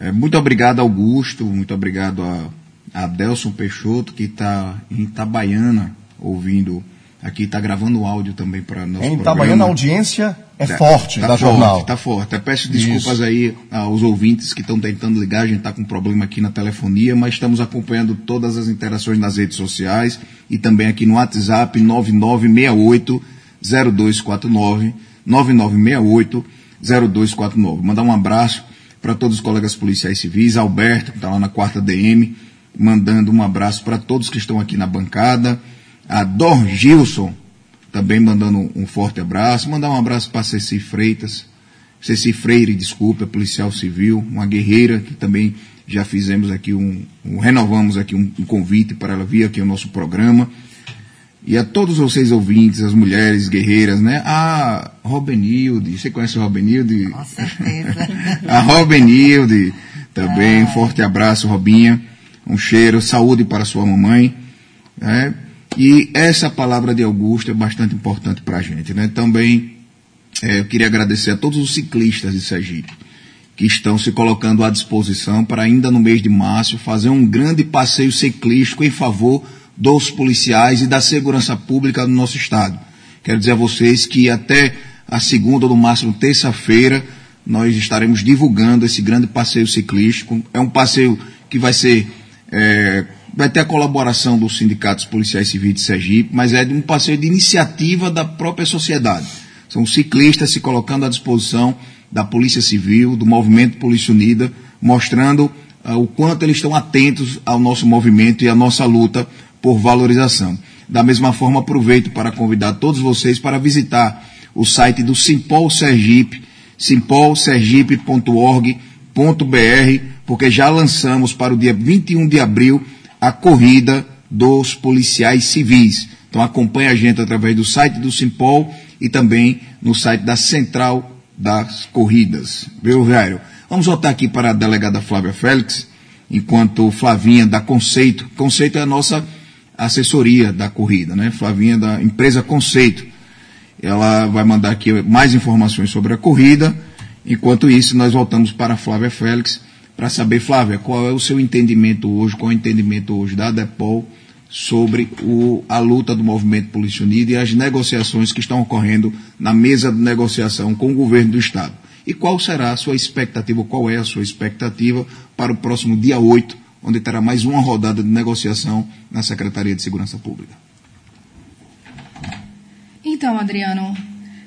É, muito obrigado, Augusto. Muito obrigado a, a Delson Peixoto, que está em Itabaiana, ouvindo Aqui está gravando áudio também para nós. Em Itabaiana, a audiência é tá, forte tá da forte, jornal. Está forte. Peço desculpas Isso. aí aos ouvintes que estão tentando ligar. A gente está com problema aqui na telefonia, mas estamos acompanhando todas as interações nas redes sociais e também aqui no WhatsApp 9968 0249 9968 0249. Mandar um abraço para todos os colegas policiais civis, Alberto, que está lá na quarta DM, mandando um abraço para todos que estão aqui na bancada a Dor Gilson, também mandando um forte abraço. Mandar um abraço para Ceci Freitas, Ceci Freire, desculpa, policial civil, uma guerreira que também já fizemos aqui um, um renovamos aqui um, um, convite para ela vir aqui ao nosso programa. E a todos vocês ouvintes, as mulheres guerreiras, né? A Robenilde, você conhece a Robenilde? Com certeza. a Robenilde, também, um forte abraço, Robinha. Um cheiro, saúde para sua mamãe. Né? E essa palavra de Augusto é bastante importante para a gente. Né? Também é, eu queria agradecer a todos os ciclistas de Sergipe que estão se colocando à disposição para ainda no mês de março fazer um grande passeio ciclístico em favor dos policiais e da segurança pública do nosso estado. Quero dizer a vocês que até a segunda ou no máximo terça-feira nós estaremos divulgando esse grande passeio ciclístico. É um passeio que vai ser é, vai ter a colaboração dos sindicatos policiais civis de Sergipe, mas é de um passeio de iniciativa da própria sociedade. São ciclistas se colocando à disposição da Polícia Civil, do movimento Polícia Unida, mostrando uh, o quanto eles estão atentos ao nosso movimento e à nossa luta por valorização. Da mesma forma, aproveito para convidar todos vocês para visitar o site do Simpol Sergipe, simpolsergipe.org.br, porque já lançamos para o dia 21 de abril a corrida dos policiais civis. Então acompanhe a gente através do site do Simpol e também no site da Central das Corridas. Viu, velho? Vamos voltar aqui para a delegada Flávia Félix, enquanto Flavinha da Conceito. Conceito é a nossa assessoria da corrida, né? Flavinha da empresa Conceito. Ela vai mandar aqui mais informações sobre a corrida. Enquanto isso, nós voltamos para a Flávia Félix para saber, Flávia, qual é o seu entendimento hoje, qual é o entendimento hoje da DEPOL sobre o, a luta do movimento Polícia Unida e as negociações que estão ocorrendo na mesa de negociação com o governo do Estado. E qual será a sua expectativa, qual é a sua expectativa para o próximo dia 8, onde terá mais uma rodada de negociação na Secretaria de Segurança Pública? Então, Adriano,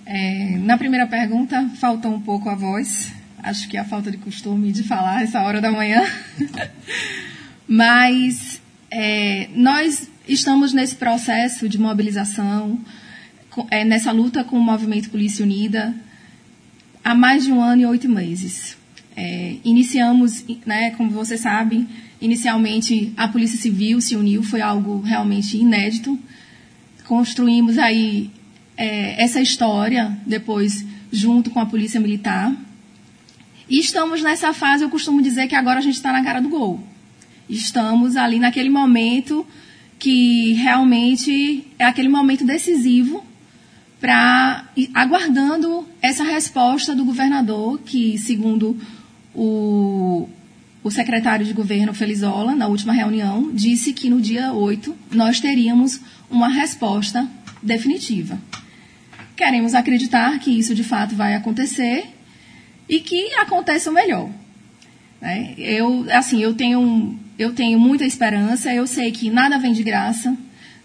é, na primeira pergunta faltou um pouco a voz, acho que é a falta de costume de falar essa hora da manhã. Mas é, nós estamos nesse processo de mobilização, é, nessa luta com o Movimento Polícia Unida, há mais de um ano e oito meses. É, iniciamos, né, como você sabe, inicialmente a Polícia Civil se uniu, foi algo realmente inédito. Construímos aí é, essa história, depois junto com a Polícia Militar. E estamos nessa fase, eu costumo dizer que agora a gente está na cara do gol. Estamos ali naquele momento que realmente é aquele momento decisivo para aguardando essa resposta do governador, que segundo o, o secretário de governo Felizola, na última reunião, disse que no dia 8 nós teríamos uma resposta definitiva. Queremos acreditar que isso de fato vai acontecer e que aconteça o melhor. Né? Eu, assim, eu tenho, eu tenho muita esperança, eu sei que nada vem de graça,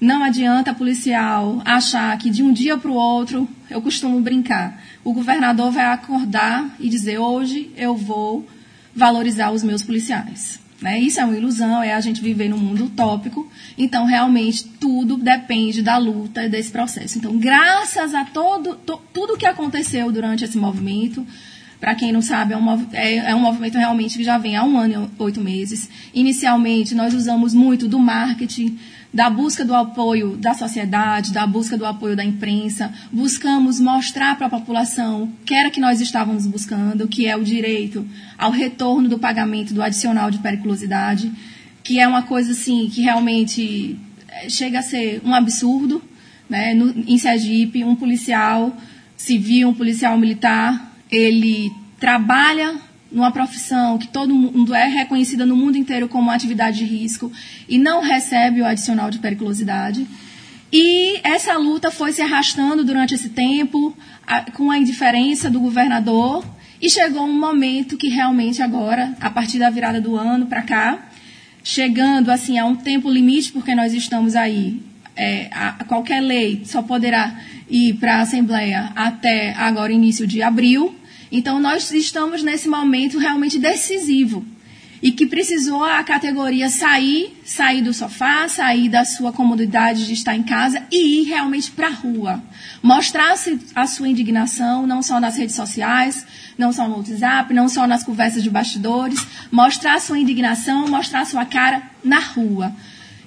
não adianta policial achar que de um dia para o outro, eu costumo brincar, o governador vai acordar e dizer hoje eu vou valorizar os meus policiais. Né? Isso é uma ilusão, é a gente viver num mundo utópico. Então, realmente, tudo depende da luta desse processo. Então, graças a todo, to, tudo que aconteceu durante esse movimento, para quem não sabe, é um, é, é um movimento realmente que já vem há um ano e oito meses. Inicialmente, nós usamos muito do marketing, da busca do apoio da sociedade, da busca do apoio da imprensa. Buscamos mostrar para a população o que era que nós estávamos buscando, que é o direito ao retorno do pagamento do adicional de periculosidade, que é uma coisa assim que realmente é, chega a ser um absurdo. Né? No, em Sergipe, um policial civil, um policial militar ele trabalha numa profissão que todo mundo é reconhecida no mundo inteiro como atividade de risco e não recebe o adicional de periculosidade. E essa luta foi se arrastando durante esse tempo, com a indiferença do governador, e chegou um momento que realmente agora, a partir da virada do ano para cá, chegando assim a um tempo limite, porque nós estamos aí, é, a, qualquer lei só poderá ir para a Assembleia até agora início de abril. Então nós estamos nesse momento realmente decisivo e que precisou a categoria sair, sair do sofá, sair da sua comodidade de estar em casa e ir realmente para a rua. Mostrar a sua indignação, não só nas redes sociais, não só no WhatsApp, não só nas conversas de bastidores, mostrar a sua indignação, mostrar a sua cara na rua.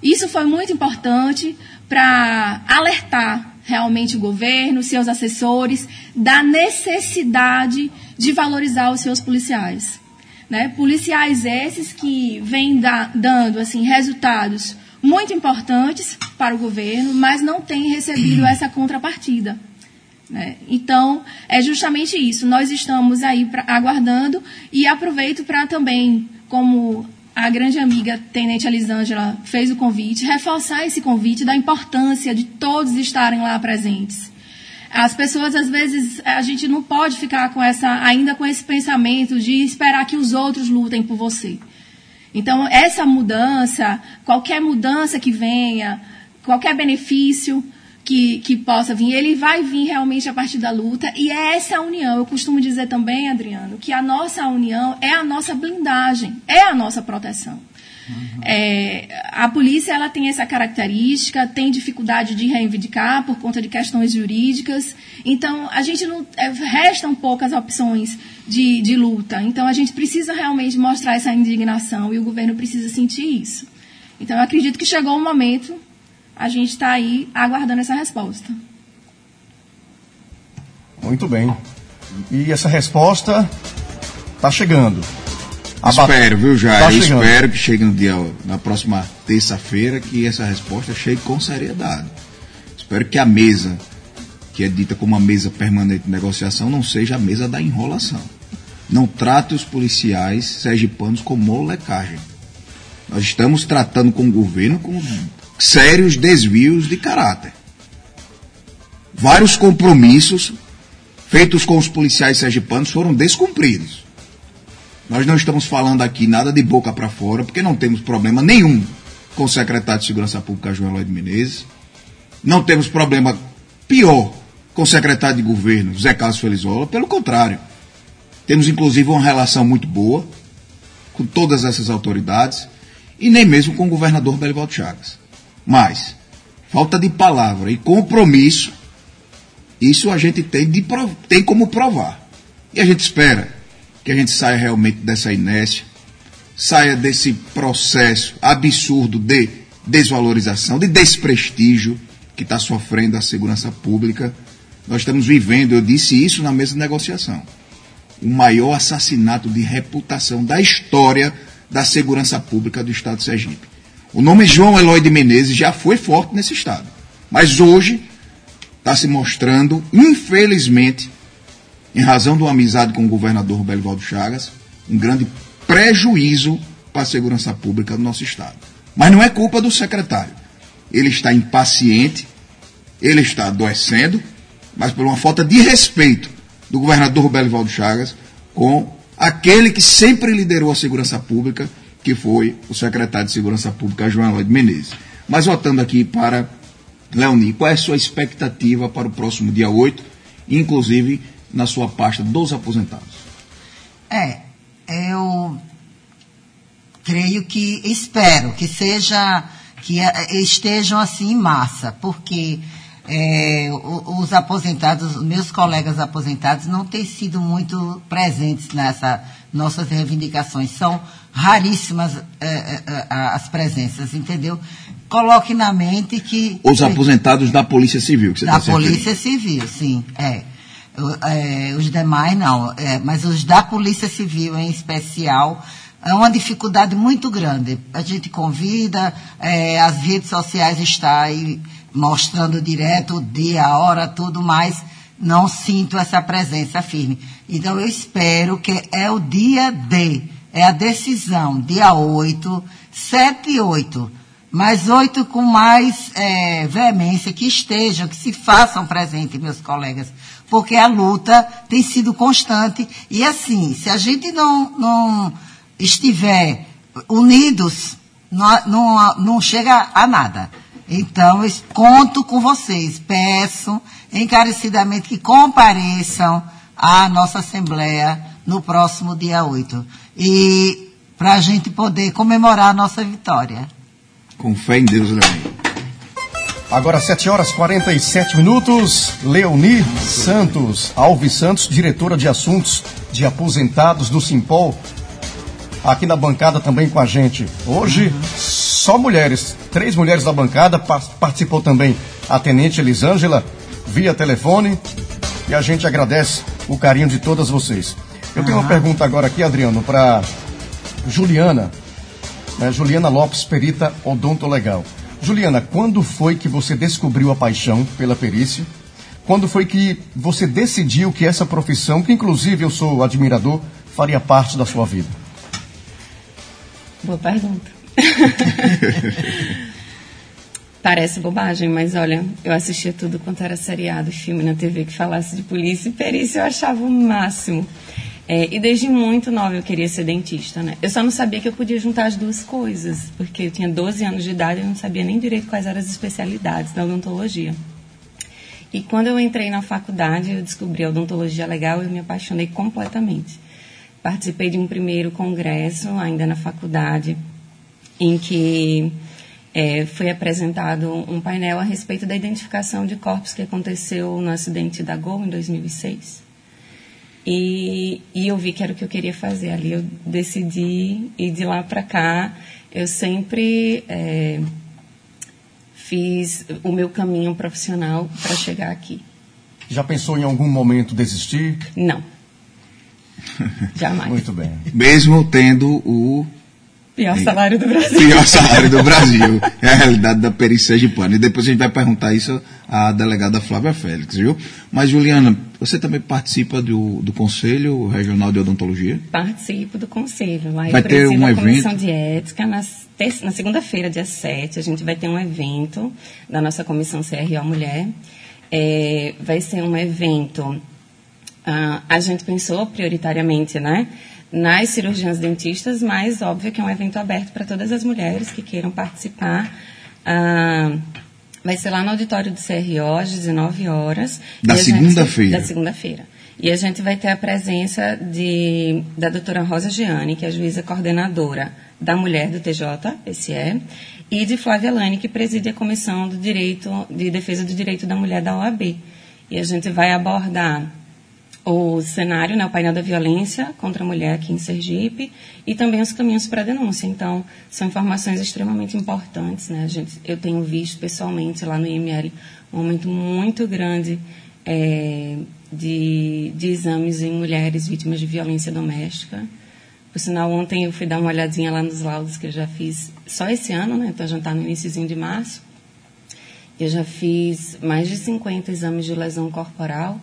Isso foi muito importante para alertar realmente o governo, seus assessores, da necessidade de valorizar os seus policiais. Né? Policiais esses que vêm da, dando assim, resultados muito importantes para o governo, mas não têm recebido essa contrapartida. Né? Então, é justamente isso. Nós estamos aí pra, aguardando e aproveito para também, como a grande amiga Tenente Elisângela fez o convite, reforçar esse convite da importância de todos estarem lá presentes. As pessoas, às vezes, a gente não pode ficar com essa, ainda com esse pensamento de esperar que os outros lutem por você. Então, essa mudança, qualquer mudança que venha, qualquer benefício que, que possa vir, ele vai vir realmente a partir da luta. E é essa união. Eu costumo dizer também, Adriano, que a nossa união é a nossa blindagem, é a nossa proteção. É, a polícia ela tem essa característica, tem dificuldade de reivindicar por conta de questões jurídicas. Então, a gente não. É, restam poucas opções de, de luta. Então, a gente precisa realmente mostrar essa indignação e o governo precisa sentir isso. Então, eu acredito que chegou o momento, a gente está aí aguardando essa resposta. Muito bem. E essa resposta está chegando. Espero, viu, Jair? Tá espero que chegue no dia, na próxima terça-feira, que essa resposta chegue com seriedade. Espero que a mesa, que é dita como uma mesa permanente de negociação, não seja a mesa da enrolação. Não trate os policiais sergipanos como molecagem. Nós estamos tratando com o governo com sérios desvios de caráter. Vários compromissos feitos com os policiais sergipanos foram descumpridos. Nós não estamos falando aqui nada de boca para fora, porque não temos problema nenhum com o secretário de Segurança Pública, João Lloyd Menezes. Não temos problema pior com o secretário de governo, Zé Carlos Felizola. Pelo contrário, temos inclusive uma relação muito boa com todas essas autoridades e nem mesmo com o governador Belivaldo Chagas. Mas, falta de palavra e compromisso, isso a gente tem, de, tem como provar. E a gente espera que a gente saia realmente dessa inércia, saia desse processo absurdo de desvalorização, de desprestígio que está sofrendo a segurança pública. Nós estamos vivendo, eu disse isso na mesa de negociação, o maior assassinato de reputação da história da segurança pública do Estado de Sergipe. O nome João Eloy de Menezes já foi forte nesse Estado, mas hoje está se mostrando, infelizmente, em razão de uma amizade com o governador Belivaldo Chagas, um grande prejuízo para a segurança pública do nosso Estado. Mas não é culpa do secretário. Ele está impaciente, ele está adoecendo, mas por uma falta de respeito do governador Belivaldo Chagas com aquele que sempre liderou a segurança pública, que foi o secretário de Segurança Pública, João Lloyd Menezes. Mas voltando aqui para Leoni, qual é a sua expectativa para o próximo dia 8, inclusive na sua pasta dos aposentados? É, eu creio que, espero que seja, que estejam assim em massa, porque é, os aposentados, meus colegas aposentados não têm sido muito presentes nessa nossas reivindicações. São raríssimas é, é, é as presenças, entendeu? Coloque na mente que. Os aposentados da Polícia Civil, que você Da tá Polícia Civil, sim, é é, os demais não, é, mas os da Polícia Civil em especial, é uma dificuldade muito grande. A gente convida, é, as redes sociais estão aí mostrando direto o dia, a hora, tudo mais. Não sinto essa presença firme. Então eu espero que é o dia D, é a decisão, dia 8, 7 e 8. mas oito com mais é, veemência, que estejam, que se façam presentes, meus colegas, porque a luta tem sido constante. E assim, se a gente não, não estiver unidos, não, não, não chega a nada. Então, conto com vocês, peço encarecidamente que compareçam à nossa Assembleia no próximo dia 8. E para a gente poder comemorar a nossa vitória. Com fé em Deus, Leoni. Agora, 7 horas e 47 minutos. Leoni Santos, Alves Santos, diretora de assuntos de aposentados do Simpol, aqui na bancada também com a gente. Hoje, uhum. só mulheres, três mulheres da bancada, participou também a Tenente Elisângela, via telefone, e a gente agradece o carinho de todas vocês. Eu tenho uma pergunta agora aqui, Adriano, para Juliana, né, Juliana Lopes, perita odontolegal. Juliana, quando foi que você descobriu a paixão pela perícia? Quando foi que você decidiu que essa profissão, que inclusive eu sou admirador, faria parte da sua vida? Boa pergunta. Parece bobagem, mas olha, eu assistia tudo quanto era seriado, filme na TV que falasse de polícia e perícia, eu achava o máximo. É, e desde muito nova eu queria ser dentista, né? Eu só não sabia que eu podia juntar as duas coisas, porque eu tinha 12 anos de idade e não sabia nem direito quais eram as especialidades da odontologia. E quando eu entrei na faculdade, eu descobri a odontologia legal e eu me apaixonei completamente. Participei de um primeiro congresso, ainda na faculdade, em que é, foi apresentado um painel a respeito da identificação de corpos que aconteceu no acidente da Gol em 2006. E, e eu vi que era o que eu queria fazer. Ali eu decidi e de lá para cá eu sempre é, fiz o meu caminho profissional para chegar aqui. Já pensou em algum momento desistir? Não. Jamais. Muito bem. Mesmo tendo o Pior salário do Brasil. Pior salário do Brasil. É a realidade da perícia sergipana. E depois a gente vai perguntar isso à delegada Flávia Félix, viu? Mas, Juliana, você também participa do, do Conselho Regional de Odontologia? Participo do Conselho. Lá vai ter um evento? Comissão de Ética. Na, na segunda-feira, dia 7, a gente vai ter um evento da nossa Comissão CRO Mulher. É, vai ser um evento... Uh, a gente pensou prioritariamente, né? nas cirurgiãs dentistas, mas óbvio que é um evento aberto para todas as mulheres que queiram participar. Ah, vai ser lá no auditório do CRO, às 19 horas. Da segunda-feira. Da segunda-feira. E a gente vai ter a presença de, da doutora Rosa Gianni, que é a juíza coordenadora da mulher do TJ, esse é, e de Flávia Lani, que preside a Comissão do Direito, de Defesa do Direito da Mulher da OAB. E a gente vai abordar o cenário, né, o painel da violência contra a mulher aqui em Sergipe e também os caminhos para a denúncia. Então, são informações extremamente importantes. Né? Gente, eu tenho visto pessoalmente lá no IML um aumento muito grande é, de, de exames em mulheres vítimas de violência doméstica. Por sinal, ontem eu fui dar uma olhadinha lá nos laudos que eu já fiz só esse ano, né? então já está no iníciozinho de março. Eu já fiz mais de 50 exames de lesão corporal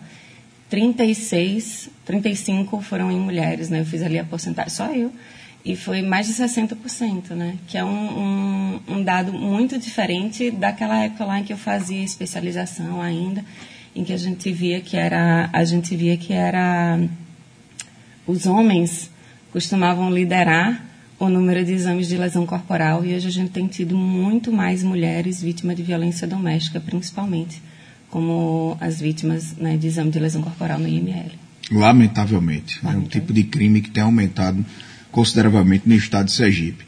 36, 35 foram em mulheres, né? Eu fiz ali a porcentagem, só eu. E foi mais de 60%, né? Que é um, um, um, dado muito diferente daquela época lá em que eu fazia especialização ainda, em que a gente via que era, a gente via que era os homens costumavam liderar o número de exames de lesão corporal e hoje a gente tem tido muito mais mulheres vítimas de violência doméstica, principalmente como as vítimas né, de exame de lesão corporal no IML. Lamentavelmente. É um tipo de crime que tem aumentado consideravelmente no estado de Sergipe.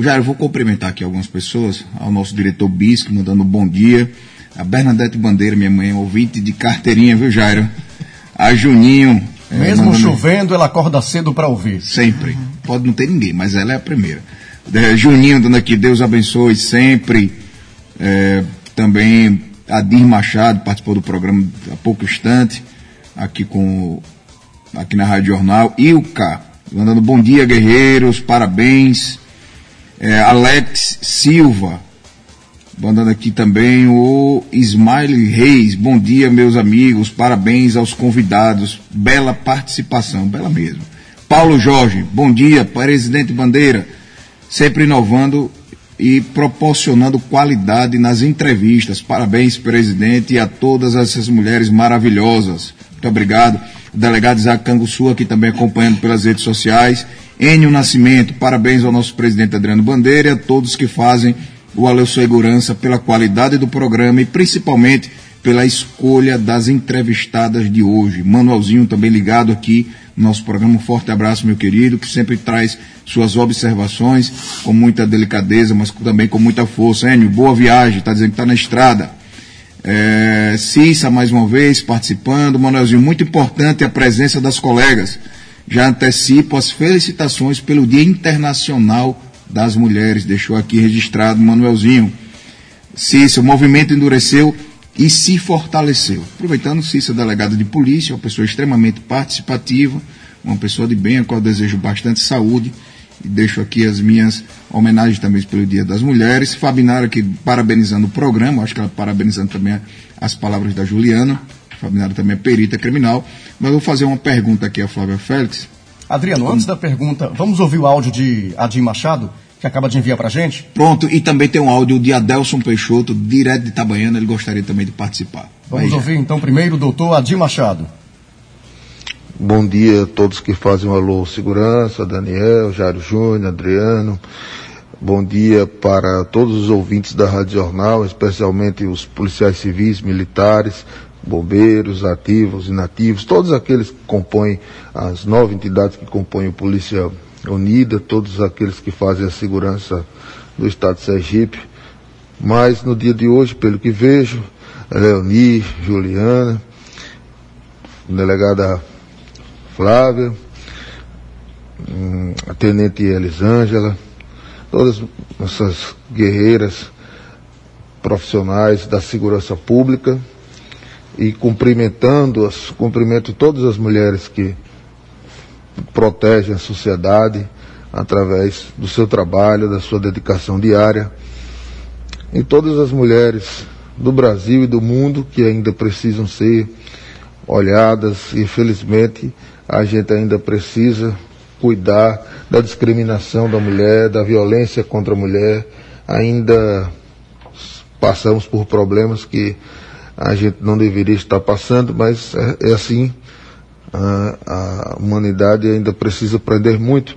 Já eu vou cumprimentar aqui algumas pessoas, ao nosso diretor Bisque, mandando um bom dia. A Bernadette Bandeira, minha mãe, ouvinte de carteirinha, viu, Jairo? A Juninho. É, Mesmo mandando... chovendo, ela acorda cedo para ouvir. Sempre. Pode não ter ninguém, mas ela é a primeira. É, Juninho, dando aqui, Deus abençoe sempre. É, também Adir Machado participou do programa há pouco instante, aqui com aqui na Rádio Jornal. Ilka, mandando bom dia, guerreiros, parabéns. É, Alex Silva, mandando aqui também o Smiley Reis, bom dia, meus amigos, parabéns aos convidados, bela participação, bela mesmo. Paulo Jorge, bom dia, presidente Bandeira, sempre inovando e proporcionando qualidade nas entrevistas. Parabéns, presidente, e a todas essas mulheres maravilhosas. Muito obrigado. O delegado Isaac Canguçu aqui também acompanhando pelas redes sociais. Enio Nascimento, parabéns ao nosso presidente Adriano Bandeira e a todos que fazem o Alô Segurança pela qualidade do programa e principalmente pela escolha das entrevistadas de hoje. Manuelzinho também ligado aqui nosso programa. Um forte abraço, meu querido, que sempre traz suas observações com muita delicadeza, mas também com muita força. Enio, boa viagem, está dizendo que está na estrada. É, Cissa, mais uma vez, participando. Manuelzinho, muito importante a presença das colegas. Já antecipo as felicitações pelo Dia Internacional das Mulheres. Deixou aqui registrado Manuelzinho. Cissa, o movimento endureceu e se fortaleceu. Aproveitando, Cícero, delegado de polícia, uma pessoa extremamente participativa, uma pessoa de bem, a qual desejo bastante saúde. E deixo aqui as minhas homenagens também pelo Dia das Mulheres. Fabinara aqui parabenizando o programa, acho que ela parabenizando também as palavras da Juliana. Fabinara também é perita criminal. Mas vou fazer uma pergunta aqui a Flávia Félix. Adriano, antes da pergunta, vamos ouvir o áudio de Adim Machado? Que acaba de enviar para a gente? Pronto, e também tem um áudio de Adelson Peixoto, direto de Itabaiana, ele gostaria também de participar. Vamos ouvir então primeiro o doutor Adir Machado. Bom dia a todos que fazem o Alô Segurança, Daniel, Jairo Júnior, Adriano. Bom dia para todos os ouvintes da Rádio Jornal, especialmente os policiais civis, militares, bombeiros, ativos, inativos, todos aqueles que compõem as nove entidades que compõem o Polícia unida, todos aqueles que fazem a segurança do Estado de Sergipe. Mas no dia de hoje, pelo que vejo, Leoni, Juliana, delegada Flávia, hum, a tenente Elisângela, todas essas guerreiras profissionais da segurança pública e cumprimentando-as, cumprimento todas as mulheres que protege a sociedade através do seu trabalho, da sua dedicação diária. E todas as mulheres do Brasil e do mundo que ainda precisam ser olhadas, e infelizmente a gente ainda precisa cuidar da discriminação da mulher, da violência contra a mulher. Ainda passamos por problemas que a gente não deveria estar passando, mas é, é assim a, a humanidade ainda precisa aprender muito,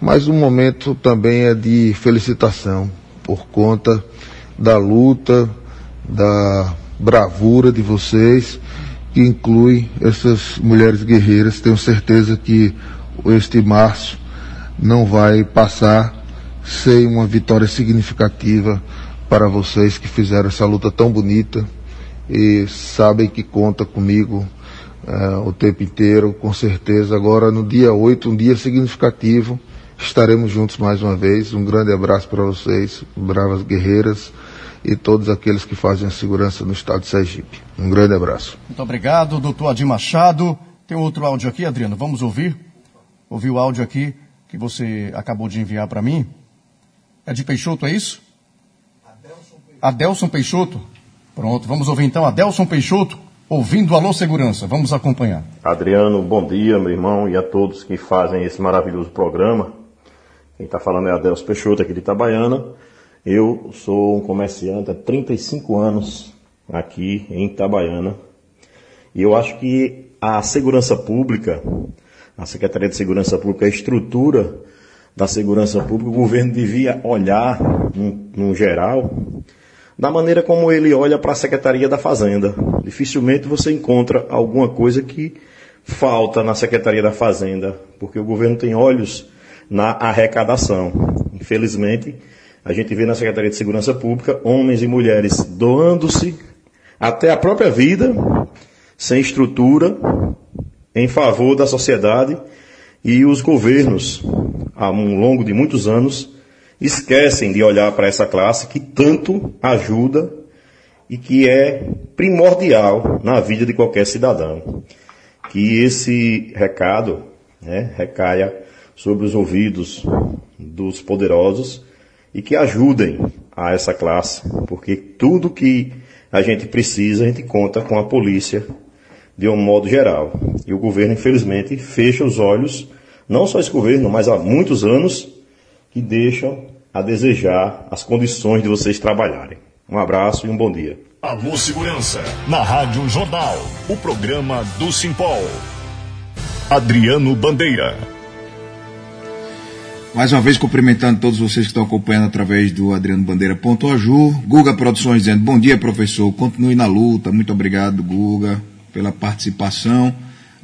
mas o momento também é de felicitação por conta da luta, da bravura de vocês, que inclui essas mulheres guerreiras. Tenho certeza que este março não vai passar sem uma vitória significativa para vocês que fizeram essa luta tão bonita e sabem que conta comigo uh, o tempo inteiro, com certeza. Agora, no dia 8, um dia significativo, estaremos juntos mais uma vez. Um grande abraço para vocês, bravas guerreiras e todos aqueles que fazem a segurança no estado de Sergipe. Um grande abraço. Muito obrigado, doutor Adir Machado. Tem outro áudio aqui, Adriano, vamos ouvir? Ouvir o áudio aqui que você acabou de enviar para mim. É de Peixoto, é isso? Adelson Peixoto. Adelson Peixoto. Pronto, vamos ouvir então Adelson Peixoto ouvindo Alô Segurança. Vamos acompanhar. Adriano, bom dia, meu irmão, e a todos que fazem esse maravilhoso programa. Quem está falando é Adelso Peixoto, aqui de Itabaiana. Eu sou um comerciante há 35 anos aqui em Itabaiana. E eu acho que a segurança pública, a Secretaria de Segurança Pública, a estrutura da segurança pública, o governo devia olhar, no, no geral, da maneira como ele olha para a Secretaria da Fazenda. Dificilmente você encontra alguma coisa que falta na Secretaria da Fazenda, porque o governo tem olhos na arrecadação. Infelizmente, a gente vê na Secretaria de Segurança Pública homens e mulheres doando-se até a própria vida, sem estrutura, em favor da sociedade e os governos, ao longo de muitos anos, esquecem de olhar para essa classe que tanto ajuda e que é primordial na vida de qualquer cidadão. Que esse recado né, recaia sobre os ouvidos dos poderosos e que ajudem a essa classe, porque tudo que a gente precisa, a gente conta com a polícia de um modo geral. E o governo, infelizmente, fecha os olhos, não só esse governo, mas há muitos anos, que deixam a desejar as condições de vocês trabalharem. Um abraço e um bom dia. Alô Segurança, na Rádio Jornal, o programa do Simpol. Adriano Bandeira. Mais uma vez cumprimentando todos vocês que estão acompanhando através do Adriano Bandeira Aju. Guga Produções dizendo bom dia, professor. Continue na luta. Muito obrigado, Guga, pela participação.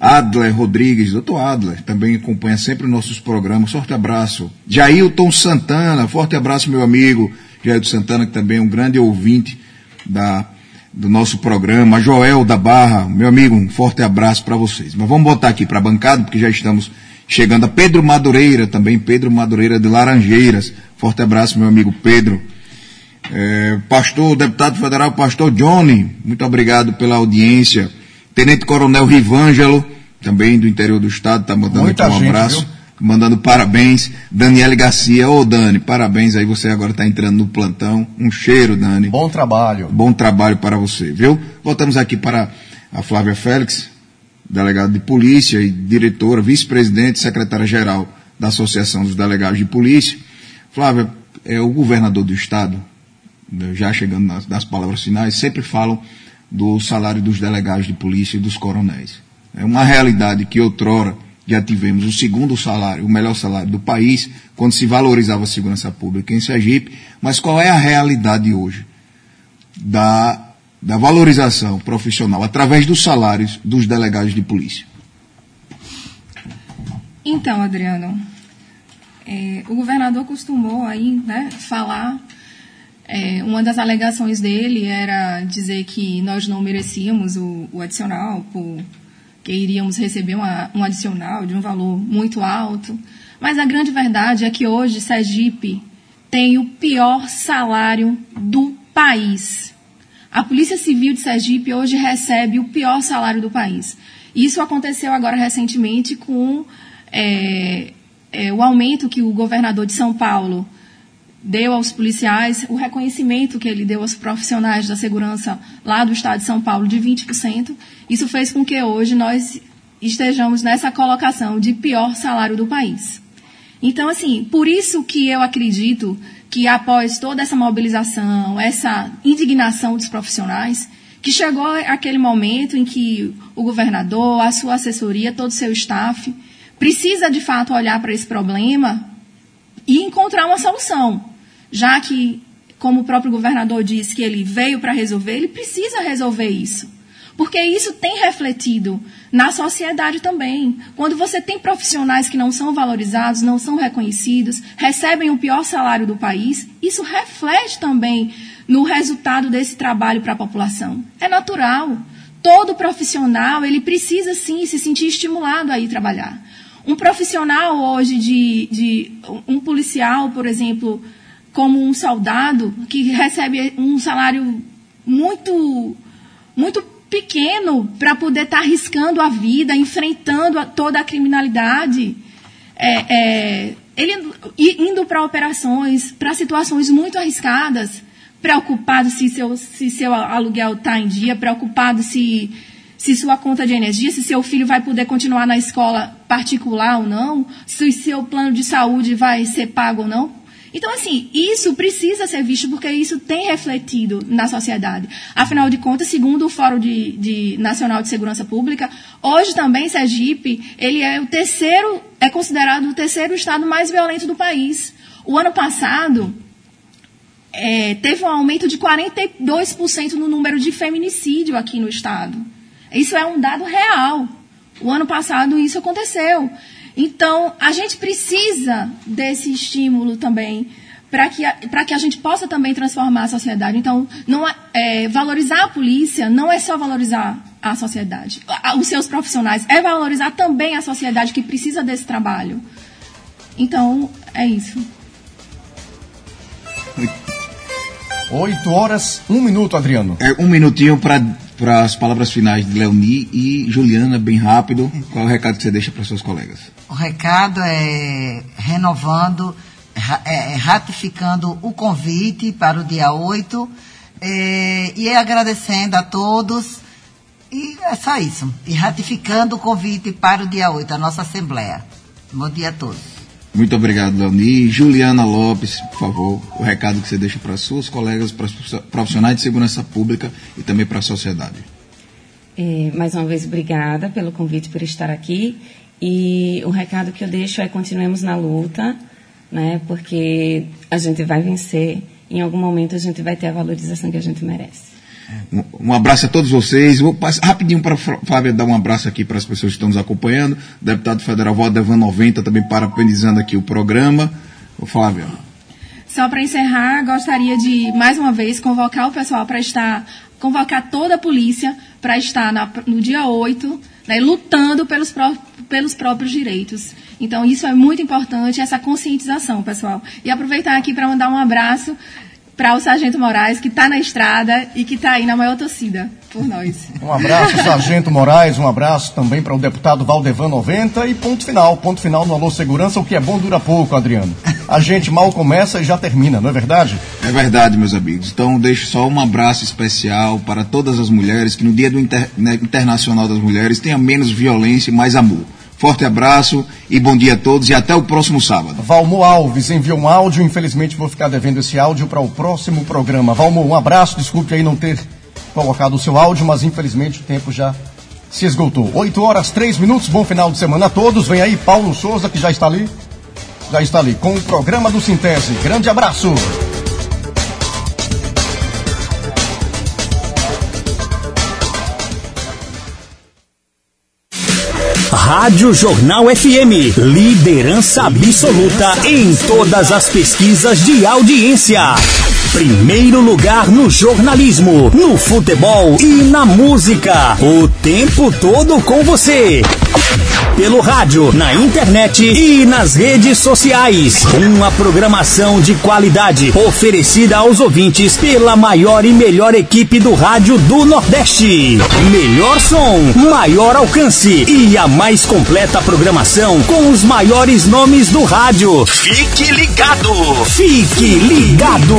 Adler Rodrigues, doutor Adler, também acompanha sempre nossos programas. Forte abraço. Jailton Santana, forte abraço, meu amigo. Jailton Santana, que também é um grande ouvinte da, do nosso programa. Joel da Barra, meu amigo, um forte abraço para vocês. Mas vamos botar aqui para a bancada, porque já estamos chegando a Pedro Madureira, também Pedro Madureira de Laranjeiras. Forte abraço, meu amigo Pedro. É, pastor, deputado federal, pastor Johnny, muito obrigado pela audiência. Tenente Coronel Rivângelo, também do interior do estado, está mandando Muita aqui um gente, abraço. Viu? Mandando parabéns. Daniele Garcia, ô Dani, parabéns aí, você agora está entrando no plantão. Um cheiro, Dani. Bom trabalho. Bom trabalho para você, viu? Voltamos aqui para a Flávia Félix, delegada de polícia e diretora, vice-presidente secretária-geral da Associação dos Delegados de Polícia. Flávia, é o governador do estado, já chegando nas, nas palavras finais, sempre falam do salário dos delegados de polícia e dos coronéis. É uma realidade que outrora já tivemos o segundo salário, o melhor salário do país, quando se valorizava a segurança pública em Sergipe, mas qual é a realidade hoje da, da valorização profissional através dos salários dos delegados de polícia? Então, Adriano, é, o governador costumou aí, né, falar é, uma das alegações dele era dizer que nós não merecíamos o, o adicional, que iríamos receber uma, um adicional de um valor muito alto. Mas a grande verdade é que hoje Sergipe tem o pior salário do país. A Polícia Civil de Sergipe hoje recebe o pior salário do país. Isso aconteceu agora recentemente com é, é, o aumento que o governador de São Paulo deu aos policiais, o reconhecimento que ele deu aos profissionais da segurança lá do estado de São Paulo de 20%. Isso fez com que hoje nós estejamos nessa colocação de pior salário do país. Então, assim, por isso que eu acredito que após toda essa mobilização, essa indignação dos profissionais, que chegou aquele momento em que o governador, a sua assessoria, todo o seu staff, precisa de fato olhar para esse problema e encontrar uma solução. Já que, como o próprio governador disse que ele veio para resolver, ele precisa resolver isso. Porque isso tem refletido na sociedade também. Quando você tem profissionais que não são valorizados, não são reconhecidos, recebem o pior salário do país, isso reflete também no resultado desse trabalho para a população. É natural. Todo profissional, ele precisa sim se sentir estimulado a ir trabalhar. Um profissional hoje de, de um policial, por exemplo, como um soldado que recebe um salário muito muito pequeno para poder estar tá arriscando a vida, enfrentando a, toda a criminalidade, é, é, ele indo para operações, para situações muito arriscadas, preocupado se seu, se seu aluguel está em dia, preocupado se se sua conta de energia, se seu filho vai poder continuar na escola particular ou não, se seu plano de saúde vai ser pago ou não. Então, assim, isso precisa ser visto porque isso tem refletido na sociedade. Afinal de contas, segundo o Fórum de, de Nacional de Segurança Pública, hoje também Sergipe, ele é o terceiro, é considerado o terceiro estado mais violento do país. O ano passado, é, teve um aumento de 42% no número de feminicídio aqui no estado. Isso é um dado real. O ano passado isso aconteceu. Então, a gente precisa desse estímulo também para que, a, que a gente possa também transformar a sociedade. Então, não é, é, valorizar a polícia não é só valorizar a sociedade, os seus profissionais, é valorizar também a sociedade que precisa desse trabalho. Então, é isso. Oito horas, um minuto, Adriano. É um minutinho para para as palavras finais de Leoni e Juliana, bem rápido. Qual é o recado que você deixa para seus colegas? O recado é renovando, é, ratificando o convite para o dia 8 é, e agradecendo a todos. E é só isso. E ratificando o convite para o dia 8, a nossa Assembleia. Bom dia a todos. Muito obrigado, Leoni. Juliana Lopes, por favor, o recado que você deixa para suas colegas, para os profissionais de segurança pública e também para a sociedade. É, mais uma vez, obrigada pelo convite por estar aqui. E o recado que eu deixo é continuemos na luta, né? Porque a gente vai vencer. Em algum momento a gente vai ter a valorização que a gente merece. Um, um abraço a todos vocês. Vou passar rapidinho para a Flávia dar um abraço aqui para as pessoas que estão nos acompanhando. Deputado federal Valdevan 90 também parabenizando aqui o programa. Ô, Flávia. Só para encerrar, gostaria de mais uma vez convocar o pessoal para estar, convocar toda a polícia para estar na, no dia 8, né, lutando pelos, pró pelos próprios direitos. Então, isso é muito importante, essa conscientização, pessoal. E aproveitar aqui para mandar um abraço para o Sargento Moraes, que está na estrada e que está aí na maior torcida por nós. Um abraço, Sargento Moraes, um abraço também para o deputado Valdevan 90 e ponto final, ponto final no Alô Segurança, o que é bom dura pouco, Adriano. A gente mal começa e já termina, não é verdade? É verdade, meus amigos. Então, deixo só um abraço especial para todas as mulheres, que no Dia do Inter... né, Internacional das Mulheres tenha menos violência e mais amor. Forte abraço e bom dia a todos e até o próximo sábado. Valmo Alves enviou um áudio, infelizmente vou ficar devendo esse áudio para o próximo programa. Valmo, um abraço, desculpe aí não ter colocado o seu áudio, mas infelizmente o tempo já se esgotou. 8 horas, 3 minutos, bom final de semana a todos. Vem aí Paulo Souza, que já está ali, já está ali com o programa do Sintese. Grande abraço. Rádio Jornal FM, liderança absoluta em todas as pesquisas de audiência. Primeiro lugar no jornalismo, no futebol e na música. O tempo todo com você. Pelo rádio, na internet e nas redes sociais. Uma programação de qualidade oferecida aos ouvintes pela maior e melhor equipe do rádio do Nordeste. Melhor som, maior alcance e a mais completa programação com os maiores nomes do rádio. Fique ligado! Fique ligado!